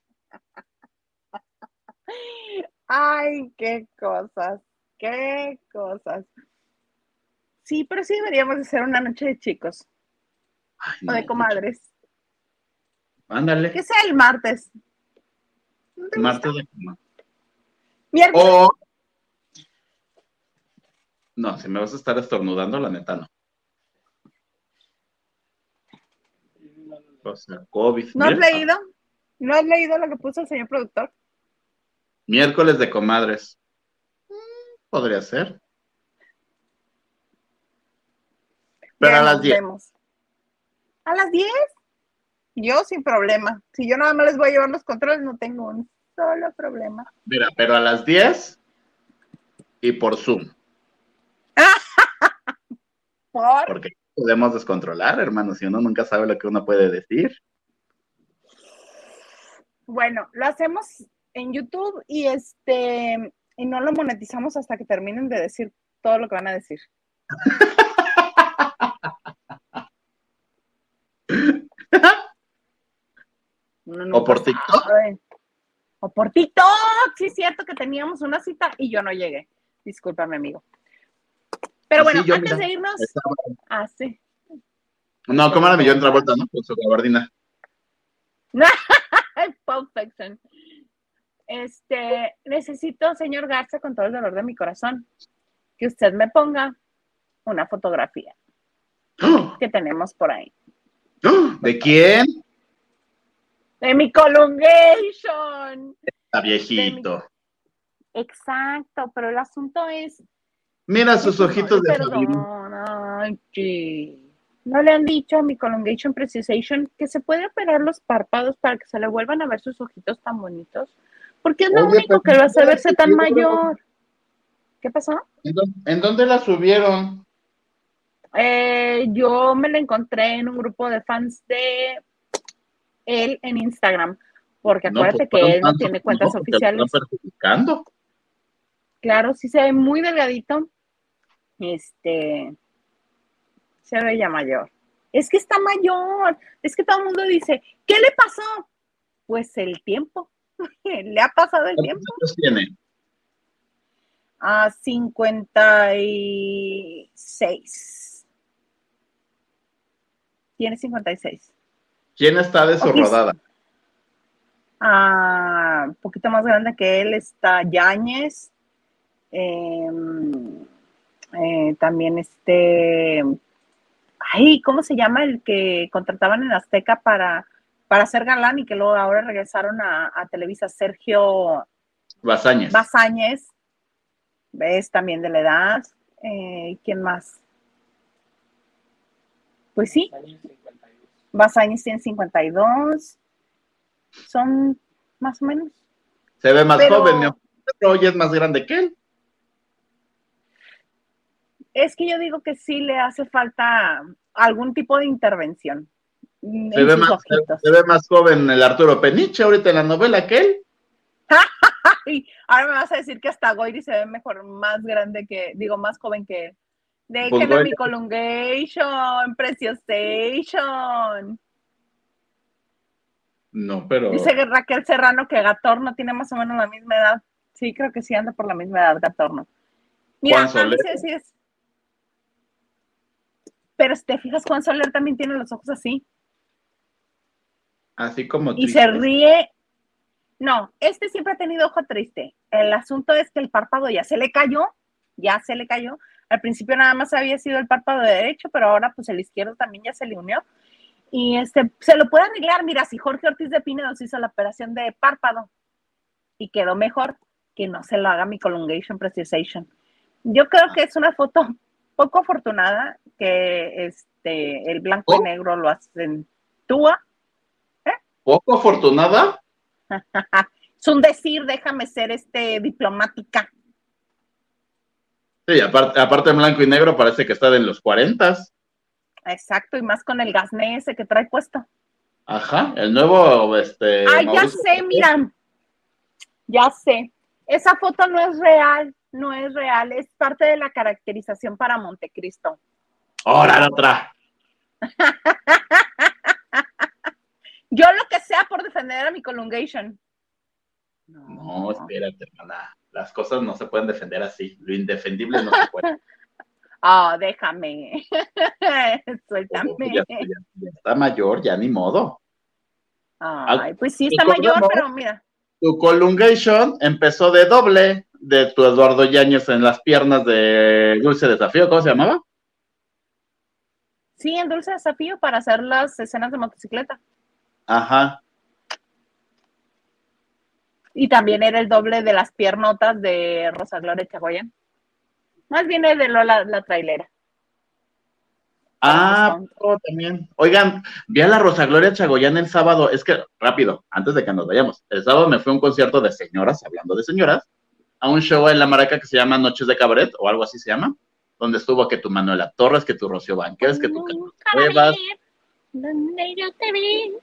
Ay, qué cosas, qué cosas. Sí, pero sí deberíamos de hacer una noche de chicos Ay, o de no, comadres. Ándale. Que sea el martes. ¿No te Martes de comadre. Miércoles. O. No, si me vas a estar estornudando, la neta no. O sea, COVID. ¿No has leído? ¿No has leído lo que puso el señor productor? Miércoles de comadres. Mm, Podría ser. Pero Ya a las nos 10. vemos. ¿A las 10? Yo sin problema. Si yo nada más les voy a llevar los controles, no tengo un solo problema. Mira, pero a las 10 y por Zoom. ¿Por? Porque podemos descontrolar, hermano, si uno nunca sabe lo que uno puede decir. Bueno, lo hacemos en YouTube y este y no lo monetizamos hasta que terminen de decir todo lo que van a decir. Uno ¿O por TikTok? sabe. O por TikTok, sí es cierto que teníamos una cita y yo no llegué. Discúlpame, amigo. Pero Sí, bueno, yo, antes mira, de irnos, Estaba- ah, sí. No, ¿cómo era mi yo en Travolta, no? Con su gabardina. Pulp Fiction. Este, necesito, señor Garza, con todo el dolor de mi corazón, que usted me ponga una fotografía ¡Oh! que tenemos por ahí. ¿De quién? De mi colungation. Está viejito. Exacto, pero el asunto es. Mira sus ojitos de Perdón. ¿No le han dicho a mi Colongation Precisation que se puede operar los párpados para que se le vuelvan a ver sus ojitos tan bonitos? Porque es lo Oye, único que lo hace ¿qué verse tan subieron? mayor. ¿Qué pasó? ¿En dó- ¿En dónde la subieron? Eh, yo me lo encontré en un grupo de fans de él en Instagram, porque No, acuérdate pues, que él no tiene cuentas no, oficiales. perjudicando. Claro, sí se ve muy delgadito. Este, se ve ya mayor. Es que está mayor. Es que todo el mundo dice, ¿qué le pasó? Pues el tiempo. le ha pasado el tiempo. ¿Cuántos tiene? A 56. Tiene 56. ¿Quién está de su rodada? Ah, un poquito más grande que él está Yáñez. eh, eh, también este. Ay, ¿cómo se llama el que contrataban en Azteca para, para ser galán y que luego ahora regresaron a, a Televisa? Sergio Bazañez. Bazáñez. ¿Ves? También de la edad. Eh, ¿Quién más? Pues sí, Bazáñez tiene 52. Son más o menos. Se ve más Pero- joven, ¿no? pero hoy es más grande que él. Es que yo digo que sí le hace falta algún tipo de intervención en Se ve, más, se, ve más joven el Arturo Peniche ahorita en la novela que él. Ahora me vas a decir que hasta Goiri se ve mejor, más grande que, digo, más joven que él. Déjenlo Goiri- mi Colungation, Preciosation. No, pero Dice que Raquel Serrano que Gatorno tiene más o menos la misma edad. Sí, creo que sí anda por la misma edad Gatorno. Mira, Juan mí Soler. sí es- Pero si te fijas, Juan Soler también tiene los ojos así. así como y se ríe. No, este siempre ha tenido ojo triste. El asunto es que el párpado ya se le cayó, ya se le cayó. Al principio nada más había sido el párpado derecho, pero ahora pues el izquierdo también ya se le unió. Y este, se lo puede arreglar. Mira, si Jorge Ortiz de Pinedo se hizo la operación de párpado y quedó mejor, que no se lo haga mi Colungation Precisation. Yo creo que es una foto poco afortunada que este, el blanco y Oh. negro lo acentúa. Poco afortunada. Es un decir, déjame ser este diplomática. Sí, aparte, aparte en blanco y negro parece que está de los 40. Exacto, y más con el gasné ese que trae puesto. Ajá, el nuevo, este. Ay, ya sé, mira. Ya sé. Esa foto no es real, no es real, es parte de la caracterización para Montecristo. Ahora la otra. Yo lo que sea por defender a mi Colungation. No, espérate, hermana. Las cosas no se pueden defender así. Lo indefendible no se puede. Ah, déjame. Suéltame. Ya- ya- ya está mayor, ya ni modo. Ay, pues sí, está ¿Y cómo mayor, pero mira. Tu Colungation empezó de doble de tu Eduardo Yáñez en las piernas de Dulce Desafío, ¿cómo se llamaba? Sí, en Dulce Desafío para hacer las escenas de motocicleta. Ajá. Y también era el doble de las piernotas de Rosa Gloria Chagoyan. Más bien el de Lola, la trailera. Ah, oh, también. Oigan, vi a la Rosa Gloria Chagoyán el sábado. Es que, rápido, antes de que nos vayamos. El sábado me fue a un concierto de señoras, hablando de señoras, a un show en La Maraca que se llama Noches de Cabaret, o algo así se llama, donde estuvo que tu Manuela Torres, que tu Rocío Banquers, que tu Cuevas, Donde yo te vi.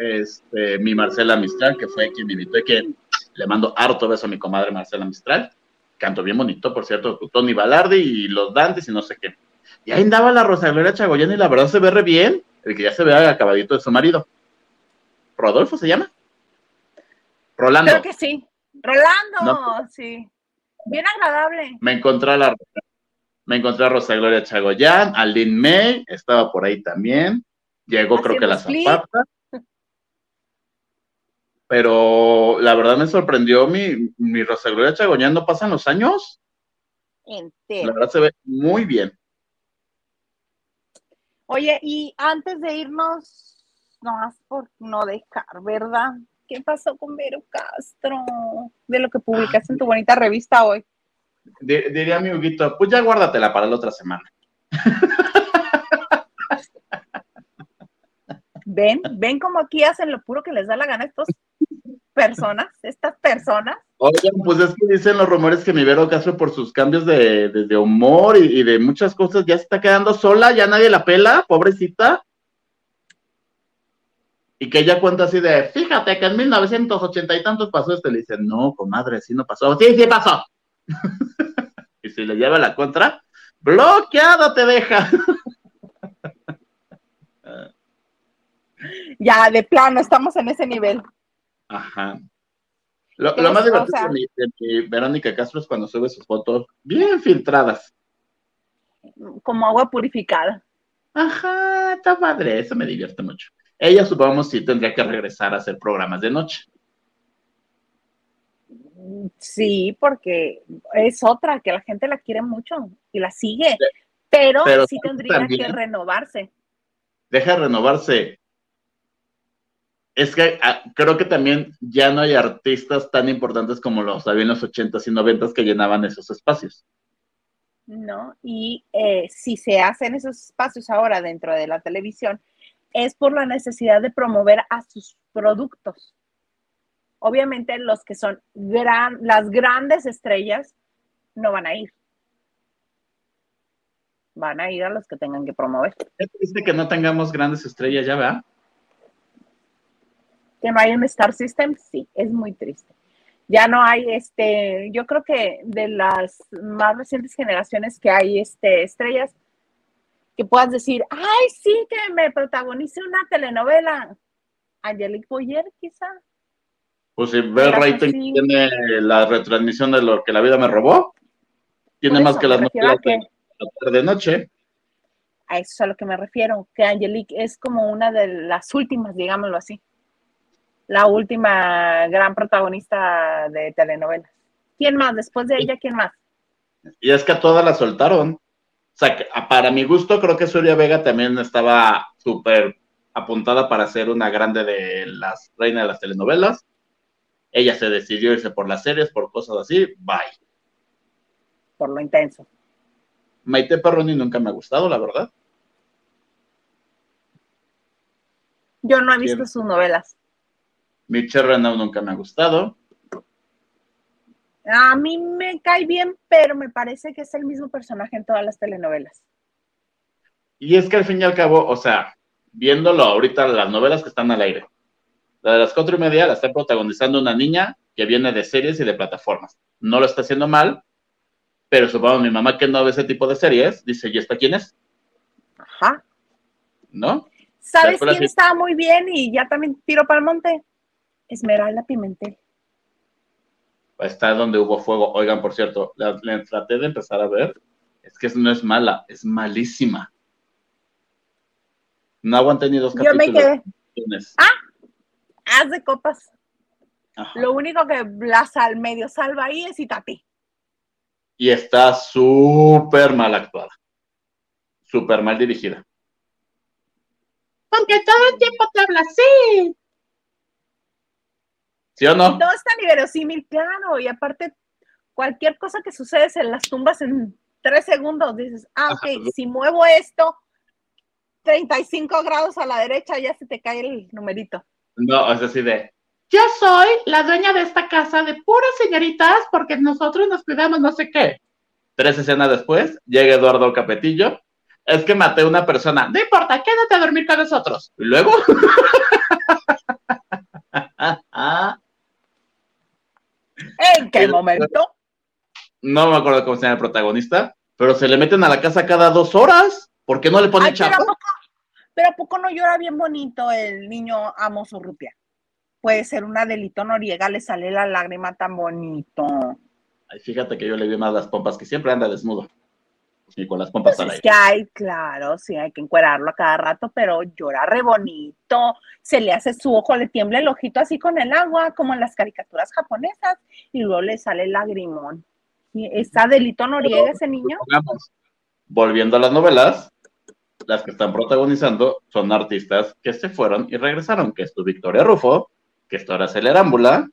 Este, mi Marcela Mistral, que fue quien me invitó y que le mando harto beso a mi comadre Marcela Mistral. Canto bien bonito, por cierto, Tony Balardi y los Dantes y no sé qué. Y ahí andaba la Rosa Gloria Chagoyán y la verdad se ve re bien, el que ya se ve acabadito de su marido. ¿Rodolfo se llama? Rolando. Creo que sí. Rolando, No. sí. Bien agradable. Me encontré a la me encontré a Rosa Gloria Chagoyán, a Lin May, estaba por ahí también. Llegó creo que la. Zapata. Pero la verdad me sorprendió mi, mi Rosa Gloria Chagoyán, no pasan los años. La Entero. verdad se ve muy bien. Oye, y antes de irnos, no más por no dejar, ¿verdad? ¿Qué pasó con Vero Castro? De lo que publicaste en tu bonita revista hoy. Di- diría mi Huguito, pues ya guárdatela para la otra semana. Ven, ven como aquí hacen lo puro que les da la gana a estas personas, estas personas. Oigan, pues es que dicen los rumores que mi Vero Castro por sus cambios de, de- de humor y, y de muchas cosas ya se está quedando sola, ya nadie la pela, pobrecita. Y que ella cuenta así de, fíjate que en 1980 y tantos pasó esto, y le dicen, no, comadre, sí no pasó. Sí, sí pasó. y si le lleva la contra, bloqueado te deja. Ya, de plano, estamos en ese nivel. Ajá. Lo, más O divertido sea- de, mi, de mi Verónica Castro es cuando sube sus fotos bien filtradas. Como agua purificada. Ajá, está padre, eso me divierte mucho. Ella, supongamos, sí tendría que regresar a hacer programas de noche. Sí, porque es otra que la gente la quiere mucho y la sigue, pero, Pero sí también- tendría que renovarse. Deja de renovarse. Es que ah, creo que también ya no hay artistas tan importantes como los había en los 80s y 90s que llenaban esos espacios. ¿no? Y eh, si se hacen esos espacios ahora dentro de la televisión, es por la necesidad de promover a sus productos. Obviamente los que son gran, las grandes estrellas no van a ir. Van a ir a los que tengan que promover. Es triste que no tengamos grandes estrellas ya, ¿verdad? Que no hay un Star System, sí, es muy triste. Ya no hay, este, yo creo que de las más recientes generaciones que hay, este, estrellas, que puedas decir, ay, sí, que me protagonice una telenovela. Angelique Boyer, quizá. Pues si Pero rating sí. que tiene la retransmisión de lo que la vida me robó, tiene más que las novelas de la tarde noche. A eso es a lo que me refiero, que Angelique es como una de las últimas, digámoslo así. La última gran protagonista de telenovelas. ¿Quién más? Después de ella, ¿quién más? Y es que a todas las soltaron. O sea, que, a- para mi gusto, creo que Surya Vega también estaba súper apuntada para ser una grande de las reinas de las telenovelas. Ella se decidió irse por las series, por cosas así. Bye. Por lo intenso. Maite Perroni nunca me ha gustado, la verdad. Yo no he visto sus novelas. Michelle Renaud nunca me ha gustado. A mí me cae bien, pero me parece que es el mismo personaje en todas las telenovelas. Y es que al fin y al cabo, o sea, viéndolo ahorita, las novelas que están al aire, la de las cuatro y media la está protagonizando una niña que viene de series y de plataformas. No lo está haciendo mal, pero supongo mi mamá que no ve ese tipo de series, dice, ¿y esta quién es? Ajá. ¿No? ¿Sabes quién sí- estaba muy bien y ya también tiro para el monte? Esmeralda Pimentel. Está donde hubo fuego. Oigan, por cierto, la, la traté de empezar a ver. Es que no es mala, es malísima. No aguanté ni dos Yo me capítulos. quedé. ¿Quién es? Haz de copas. Ajá. Lo único que la sal medio salva ahí es Itati. y está súper mal actuada. Súper mal dirigida. Porque todo el tiempo te habla así. ¿Sí o no? Todo es tan inverosímil, claro. Y aparte, cualquier cosa que sucede se las tumbas en tres segundos. Dices, ah, ok, Ajá. si muevo esto 35 grados a la derecha, ya se te cae el numerito. No, es así de. Yo soy la dueña de esta casa de puras señoritas porque nosotros nos cuidamos no sé qué. Tres escenas después, llega Eduardo Capetillo. Es que maté a una persona. No importa, quédate a dormir con nosotros. Y luego. ¿En qué El- momento? no me acuerdo cómo se llama el protagonista, pero se le meten a la casa cada dos horas. ¿Por qué no le ponen Ay, pero, ¿a chapa? poco, pero ¿a poco no llora bien bonito el niño Amos Urrutia? Puede ser una delito Noriega, le sale la lágrima tan bonito. Ay, fíjate que yo le vi más las pompas, que siempre anda desnudo. Y con las pompas Pues al es que hay, claro, sí, hay que encuerarlo a cada rato, pero llora re bonito, se le hace su ojo, le tiembla el ojito así con el agua, como en las caricaturas japonesas, y luego le sale el lagrimón. ¿Está delito Noriega ese niño? Volviendo a las novelas, las que están protagonizando son artistas que se fueron y regresaron, que es tu Victoria Rufo, que es tu Araceli Arámbula,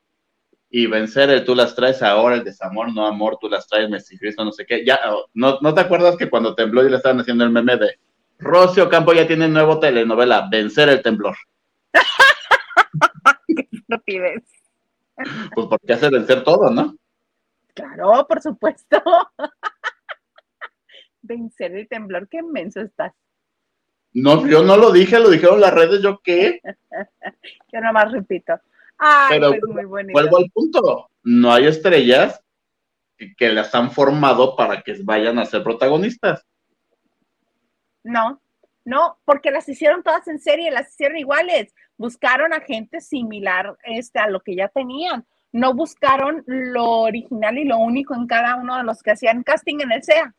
y vencer el tú las traes ahora, el desamor, no amor, tú las traes, Messi Cristo, no sé qué. Ya, oh, ¿no, ¿no te acuerdas que cuando tembló y le estaban haciendo el meme de Rocio Campo ya tiene nuevo telenovela, Vencer el Temblor. Estupidez. Pues porque hace vencer todo, ¿no? Claro, por supuesto. Vencer el temblor, qué inmenso estás. No, yo no lo dije, lo dijeron las redes, ¿yo qué? Yo nomás repito. Ay, Pero pues muy bonito. Vuelvo al punto. No hay estrellas que, que las han formado para que vayan a ser protagonistas. No, no, porque las hicieron todas en serie, las hicieron iguales. Buscaron a gente similar este, a lo que ya tenían. No buscaron lo original y lo único en cada uno de los que hacían casting en el SEA,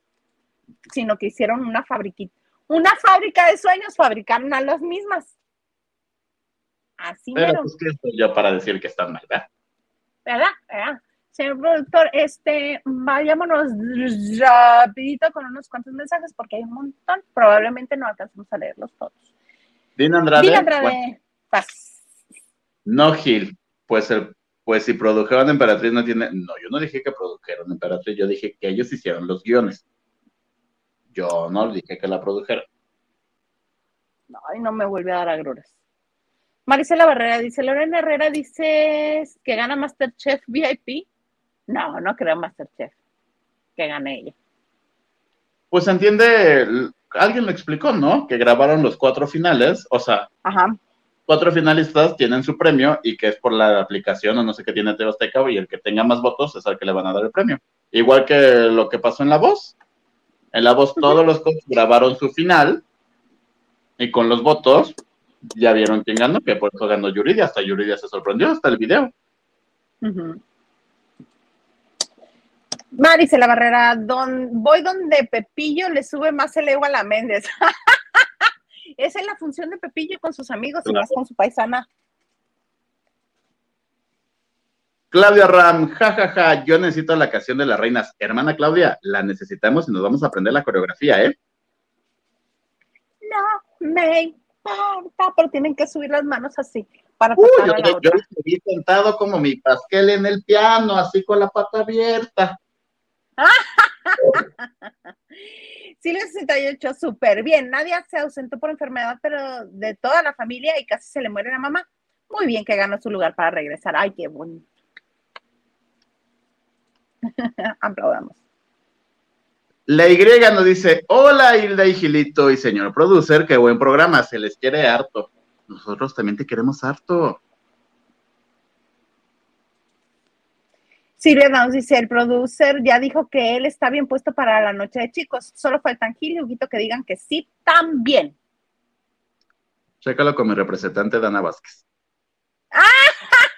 sino que hicieron una fabriquita, una fábrica de sueños, fabricaron a las mismas. Así Pero mero. pues estoy yo para decir que están mal, ¿verdad? ¿verdad? ¿verdad? Señor productor, este, vayámonos rapidito con unos cuantos mensajes porque hay un montón. Probablemente no alcancemos a leerlos todos. Dina Andrade. Dile, Andrade, paz. no, Gil. Pues, el, pues si produjeron Emperatriz no tiene. No, yo no dije que produjeron Emperatriz, yo dije que ellos hicieron los guiones. Yo no dije que la produjeron. Ay, no me vuelve a dar agruras. Marisela Barrera dice, Lorena Herrera dice que gana Masterchef VIP. No, no creo Masterchef. Que gane ella. Pues entiende, alguien me explicó, ¿no? Que grabaron los cuatro finales, o sea, Ajá. cuatro finalistas tienen su premio y que es por la aplicación o no sé qué tiene TV Azteca y el que tenga más votos es al que le van a dar el premio. Igual que lo que pasó en La Voz. En La Voz todos los grabaron su final y con los votos ya vieron quién ganó, que por eso ganó Yuridia, hasta Yuridia se sorprendió, hasta el video. Ujú. Marisela Barrera, don, voy donde Pepillo le sube más el ego a la Méndez. Esa es la función de Pepillo con sus amigos y más con su paisana. Claudia Ram, jajaja, yo necesito la canción de las reinas. Hermana Claudia, la necesitamos y nos vamos a aprender la coreografía, ¿eh? No me importa, pero tienen que subir las manos así para Uy, yo, a la yo sentado como mi pasquel en el piano, así con la pata abierta. Silvia 68, súper bien. Nadie se ausentó por enfermedad, pero de toda la familia y casi se le muere la mamá. Muy bien que ganó su lugar para regresar. Ay, qué bonito. Aplaudamos. La Y nos dice, hola Hilda y Gilito y señor producer, qué buen programa, se les quiere harto. Nosotros también te queremos harto. Silvia nos dice, el producer ya dijo que él está bien puesto para la noche de chicos. Solo faltan Gil y Huguito que digan que sí también. Chécalo con mi representante Dana Vázquez.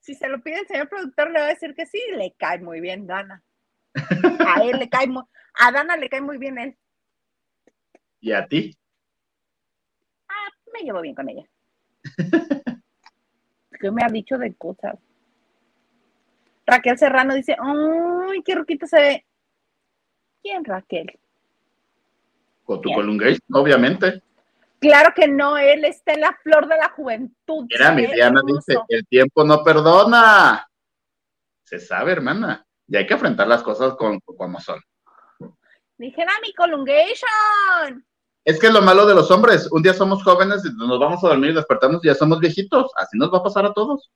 Si se lo pide el señor productor, le va a decir que sí, le cae muy bien, Dana. A él le cae muy, a Dana le cae muy bien él. ¿Y a ti? Ah, me llevo bien con ella. ¿Qué me ha dicho de cosas? Raquel Serrano dice, ¡ay, qué ruquita se ve! ¿Quién, Raquel? Con tu colungage, obviamente. Claro que no, él está en la flor de la juventud. Mira, se mi ve Diana hermoso. dice, el tiempo no perdona. Se sabe, hermana. Y hay que enfrentar las cosas con, como son. Dijera mi colungation. Es que es lo malo de los hombres. Un día somos jóvenes y nos vamos a dormir y despertamos y ya somos viejitos. Así nos va a pasar a todos.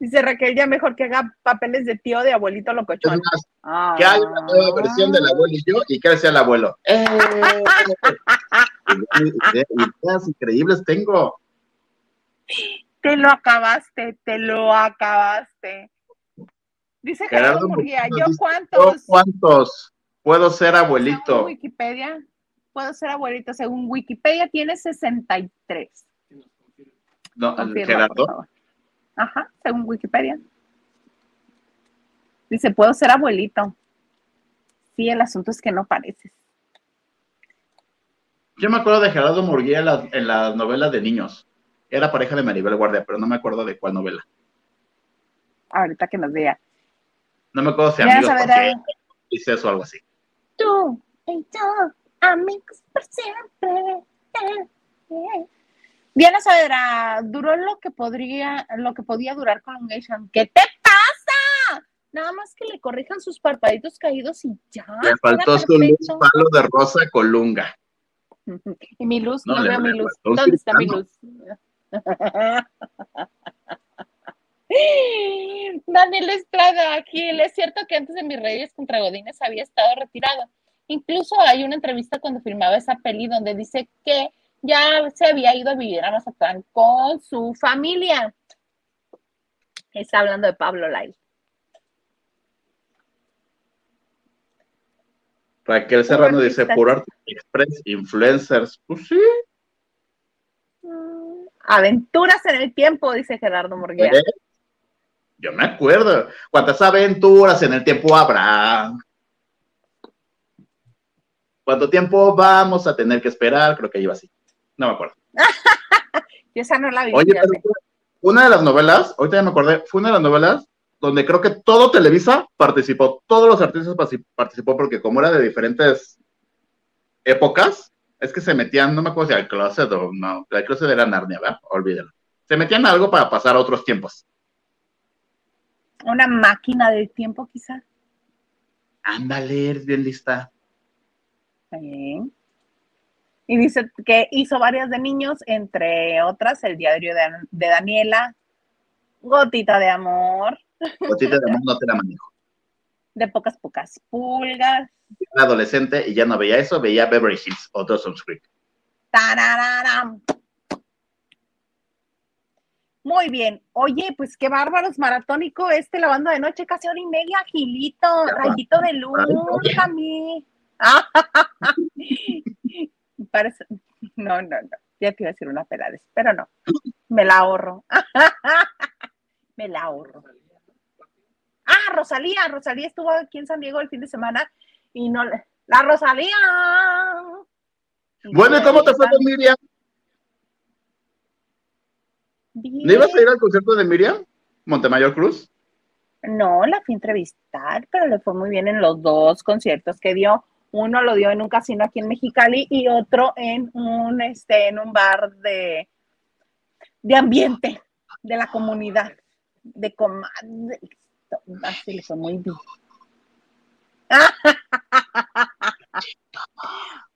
Dice Raquel, ya mejor que haga papeles de tío de abuelito locochón. más, Ah. que hay una nueva versión del abuelo y yo y que sea el abuelo. ¡Eh! Ideas increíbles tengo. Te lo acabaste, te lo acabaste. Dice Gerardo Murguía, ¿yo dice, cuántos? ¿Cuántos? Puedo ser Según abuelito. Wikipedia, puedo ser abuelito. Según Wikipedia tiene 63. No, Confirma, Gerardo. Ajá, según Wikipedia. Dice, puedo ser abuelito. Sí, el asunto es que no pareces. Yo me acuerdo de Gerardo Murguía en, la- las novelas de niños. Era pareja de Maribel Guardia, pero no me acuerdo de cuál novela. Ahorita que nos diga. No me acuerdo si amigos dice eso o algo así. Tú y yo, amigos por siempre. Diana Saavedra, duró lo que podría, lo que podía durar Colongation. ¿Qué te pasa? Nada más que le corrijan sus parpaditos caídos y ya. Le faltó su luz palo de rosa colunga. Y mi luz, No, no, veo mi luz. un ¿Dónde está mi luz? Daniel Estrada, Gil, es cierto que antes de mis reyes contra Godines había estado retirado. Incluso hay una entrevista cuando filmaba esa peli donde dice que ya se había ido a vivir a Mazatlán con su familia. Está hablando de Pablo Lyle. Raquel Serrano dice, artista. puro Art Express, influencers. Pues sí. Mm, Aventuras en el tiempo, dice Gerardo Morguía. ¿eh? Yo me acuerdo. ¿Cuántas aventuras en el tiempo habrá? ¿Cuánto tiempo vamos a tener que esperar? Creo que iba así. No me acuerdo. Yo esa no la vi. Oye, una de las novelas, ahorita ya me acordé, fue una de las novelas donde creo que todo Televisa participó, todos los artistas particip- participó porque como era de diferentes épocas, es que se metían, no me acuerdo si al closet o no, el closet era Narnia, ¿verdad? Olvídalo. Se metían algo para pasar a otros tiempos. Una máquina del tiempo, quizá. Ándale, bien lista. Sí. Y dice que hizo varias de niños, entre otras, el diario de, de Daniela, Gotita de Amor, Gotita de amor no te la manejo. de pocas pocas pulgas, Era adolescente y ya no veía eso, veía Beverly Hills o Dawson's Creek. tarararam. Muy bien. Oye, pues qué bárbaros, maratónico este lavando de noche, casi hora y media, Gilito, rayito de luz, también. Parece, no, no, no, ya te iba a decir una pelada, pero no, me la ahorro. me la ahorro. Ah, Rosalía, Rosalía estuvo aquí en San Diego el fin de semana y no. ¡La Rosalía! Bueno, ¿y cómo te fue con Miriam? ¿No ibas a ir al concierto de Miriam? Montemayor Cruz. No, la fui a entrevistar, pero le fue muy bien en los dos conciertos que dio. Uno lo dio en un casino aquí en Mexicali y otro en un, este, en un bar de, de ambiente de la comunidad, de comadre. Así le fue muy bien.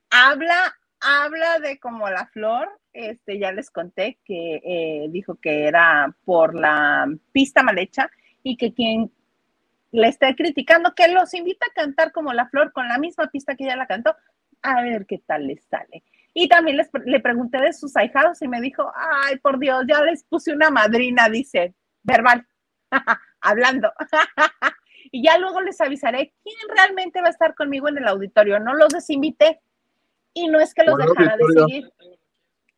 habla, habla de como la flor, este, ya les conté que eh, dijo que era por la pista mal hecha y que quien le esté criticando, que los invita a cantar como la flor con la misma pista que ella la cantó, a ver qué tal les sale. Y también les, le pregunté de sus ahijados y me dijo, ay, por Dios, ya les puse una madrina, dice, verbal, hablando. y ya luego les avisaré quién realmente va a estar conmigo en el auditorio. No los desinvité y no es que los ¿Cuál dejara de seguir.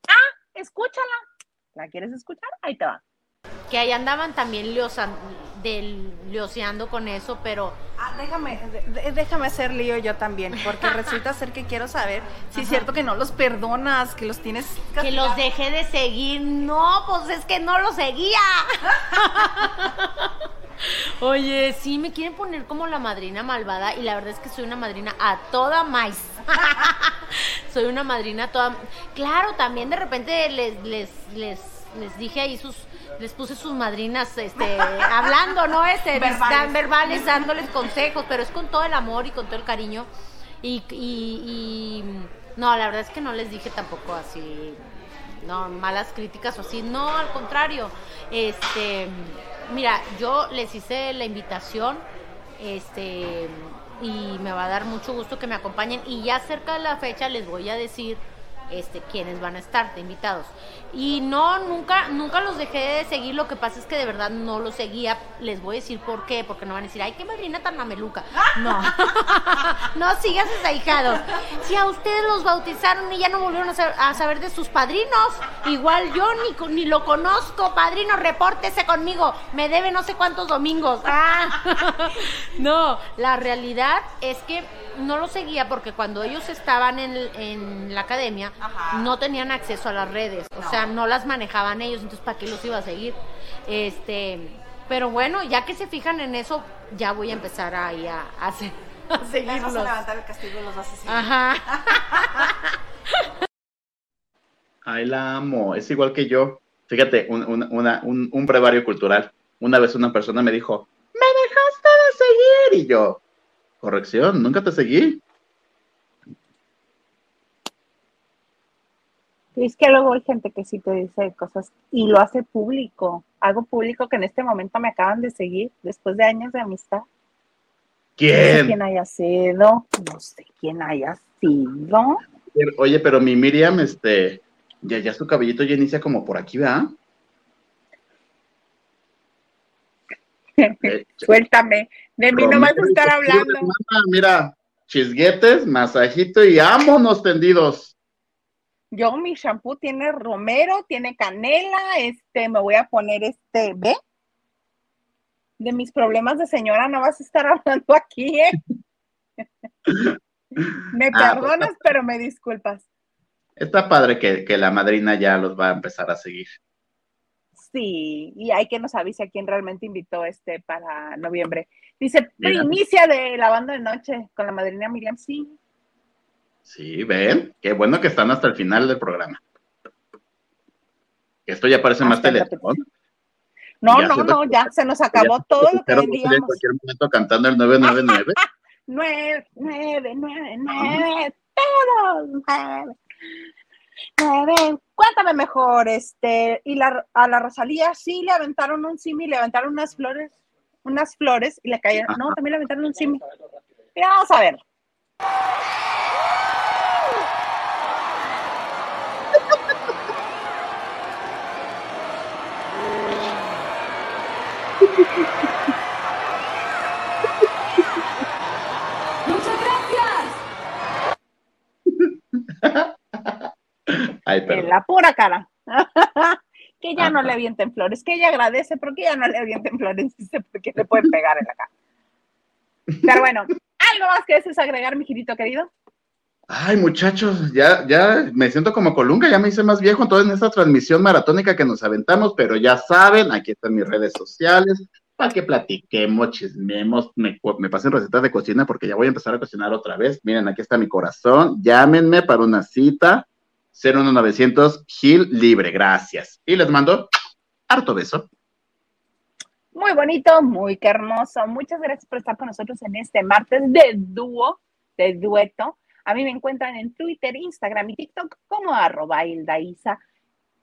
Ah, escúchala. ¿La quieres escuchar? Ahí te va. Que ahí andaban también del- leoseando con eso, pero Ah, déjame, de- déjame hacer lío yo también, porque resulta ser que quiero saber si es cierto que no los perdonas, que los tienes que los dejé de seguir. No, pues es que no los seguía. Oye, sí, me quieren poner como la madrina malvada y la verdad es que soy una madrina a toda maíz. soy una madrina a toda... Claro, también de repente les, les, les, les dije ahí sus... Les puse sus madrinas, este, hablando, ¿no? Este, Verbales. dan- verbales, dándoles consejos, pero es con todo el amor y con todo el cariño. Y, y, y- no, la verdad es que no les dije tampoco así, no, malas críticas o así, no, al contrario. Este, mira, yo les hice la invitación, este, y me va a dar mucho gusto que me acompañen. Y ya cerca de la fecha les voy a decir este, quiénes van a estar de invitados. Y no, nunca, nunca los dejé de seguir, lo que pasa es que de verdad no los seguía, les voy a decir por qué, porque no van a decir, ay, qué madrina tan mameluca. No, no sigas sus ahijados. Si a ustedes los bautizaron y ya no volvieron a, sa- a saber de sus padrinos, igual yo ni lo conozco, padrino, repórtese conmigo, me debe no sé cuántos domingos. Ah. No, la realidad es que no los seguía porque cuando ellos estaban en, en la academia Ajá. no tenían acceso a las redes, o sea, no las manejaban ellos, entonces ¿para qué los iba a seguir? Este, pero bueno, ya que se fijan en eso, ya voy a empezar ahí a, a, a Les vas seguirlos. a levantar el castigo y los vas a seguir. Ajá. Ay, la amo. Es igual que yo. Fíjate, un, un- una- un- un brevario cultural. Una vez una persona me dijo, me dejaste de Y yo, corrección, nunca te seguí. Es que luego hay gente que sí te dice cosas y lo hace público. Algo público que en este momento me acaban de seguir después de años de amistad. No sé ¿Quién? quién haya sido, no sé quién haya sido. Oye, pero mi Miriam, este, ya, ya su cabellito ya inicia como por aquí, ¿verdad? Eh, Suéltame, de mí no vas a estar hablando. Mira, chisguetes, masajito y vámonos tendidos. Yo, mi shampoo tiene romero, tiene canela, este, me voy a poner este, ¿ve? De mis problemas de señora no vas a estar hablando aquí, ¿eh? me Ah, perdonas, pero me disculpas. Está padre que, que la madrina ya los va a empezar a seguir sí, y hay que nos avise a quién realmente invitó este para noviembre. Dice, primicia de la banda de noche con la madrina Miriam, sí. Sí, ven, qué bueno que están hasta el final del programa. Esto ya parece hasta más teletón. No, no, no, ya se nos acabó ya todo lo que teníamos. En cualquier momento cantando el 999. 9, 9, 9, 9, todo. 9 ven, cuéntame mejor, este, y la, a la Rosalía sí le aventaron un simi, le aventaron unas flores, unas flores y le cayeron, no, también le aventaron un simi. Mira, vamos a ver. Muchas gracias. Ay, En la pura cara. que ya no le avienten flores, que ella agradece, pero que ya no le avienten flores, porque le pueden pegar en la cara. Pero bueno, ¿algo más que desees agregar, mi girito querido? Ay, muchachos, ya, ya me siento como Colunga, ya me hice más viejo entonces en esta transmisión maratónica que nos aventamos, pero ya saben, aquí están mis redes sociales, para que platiquemos, chismemos, me, me pasen recetas de cocina porque ya voy a empezar a cocinar otra vez. Miren, aquí está mi corazón, llámenme para una cita, 01900 Gil Libre, gracias. Y les mando harto beso. Muy bonito, muy hermoso. Muchas gracias por estar con nosotros en este martes de dúo, de dueto. A mí me encuentran en Twitter, Instagram y TikTok como arroba Hildaísa.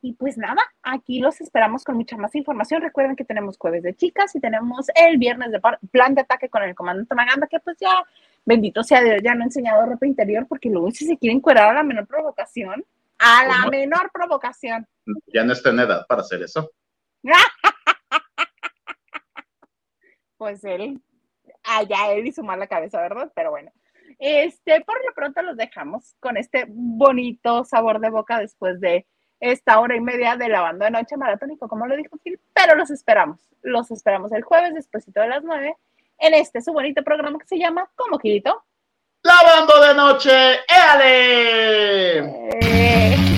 Y pues nada, aquí los esperamos con mucha más información. Recuerden que tenemos jueves de chicas y tenemos el viernes de plan de ataque con el comandante Maganda, que pues ya, bendito sea Dios, ya no he enseñado ropa interior porque luego si se quieren cuerar a la menor provocación, a la ¿Cómo? menor provocación. Ya no está en edad para hacer eso. pues él, allá él y su mala cabeza, ¿verdad? Pero bueno, este, por lo pronto los dejamos con este bonito sabor de boca después de esta hora y media de lavando de noche maratónico, como lo dijo Phil, pero los esperamos, los esperamos el jueves despuesito de las nueve en este su bonito programa que se llama Como Girito. ¡Lavando de noche! ¡Éale! Eh,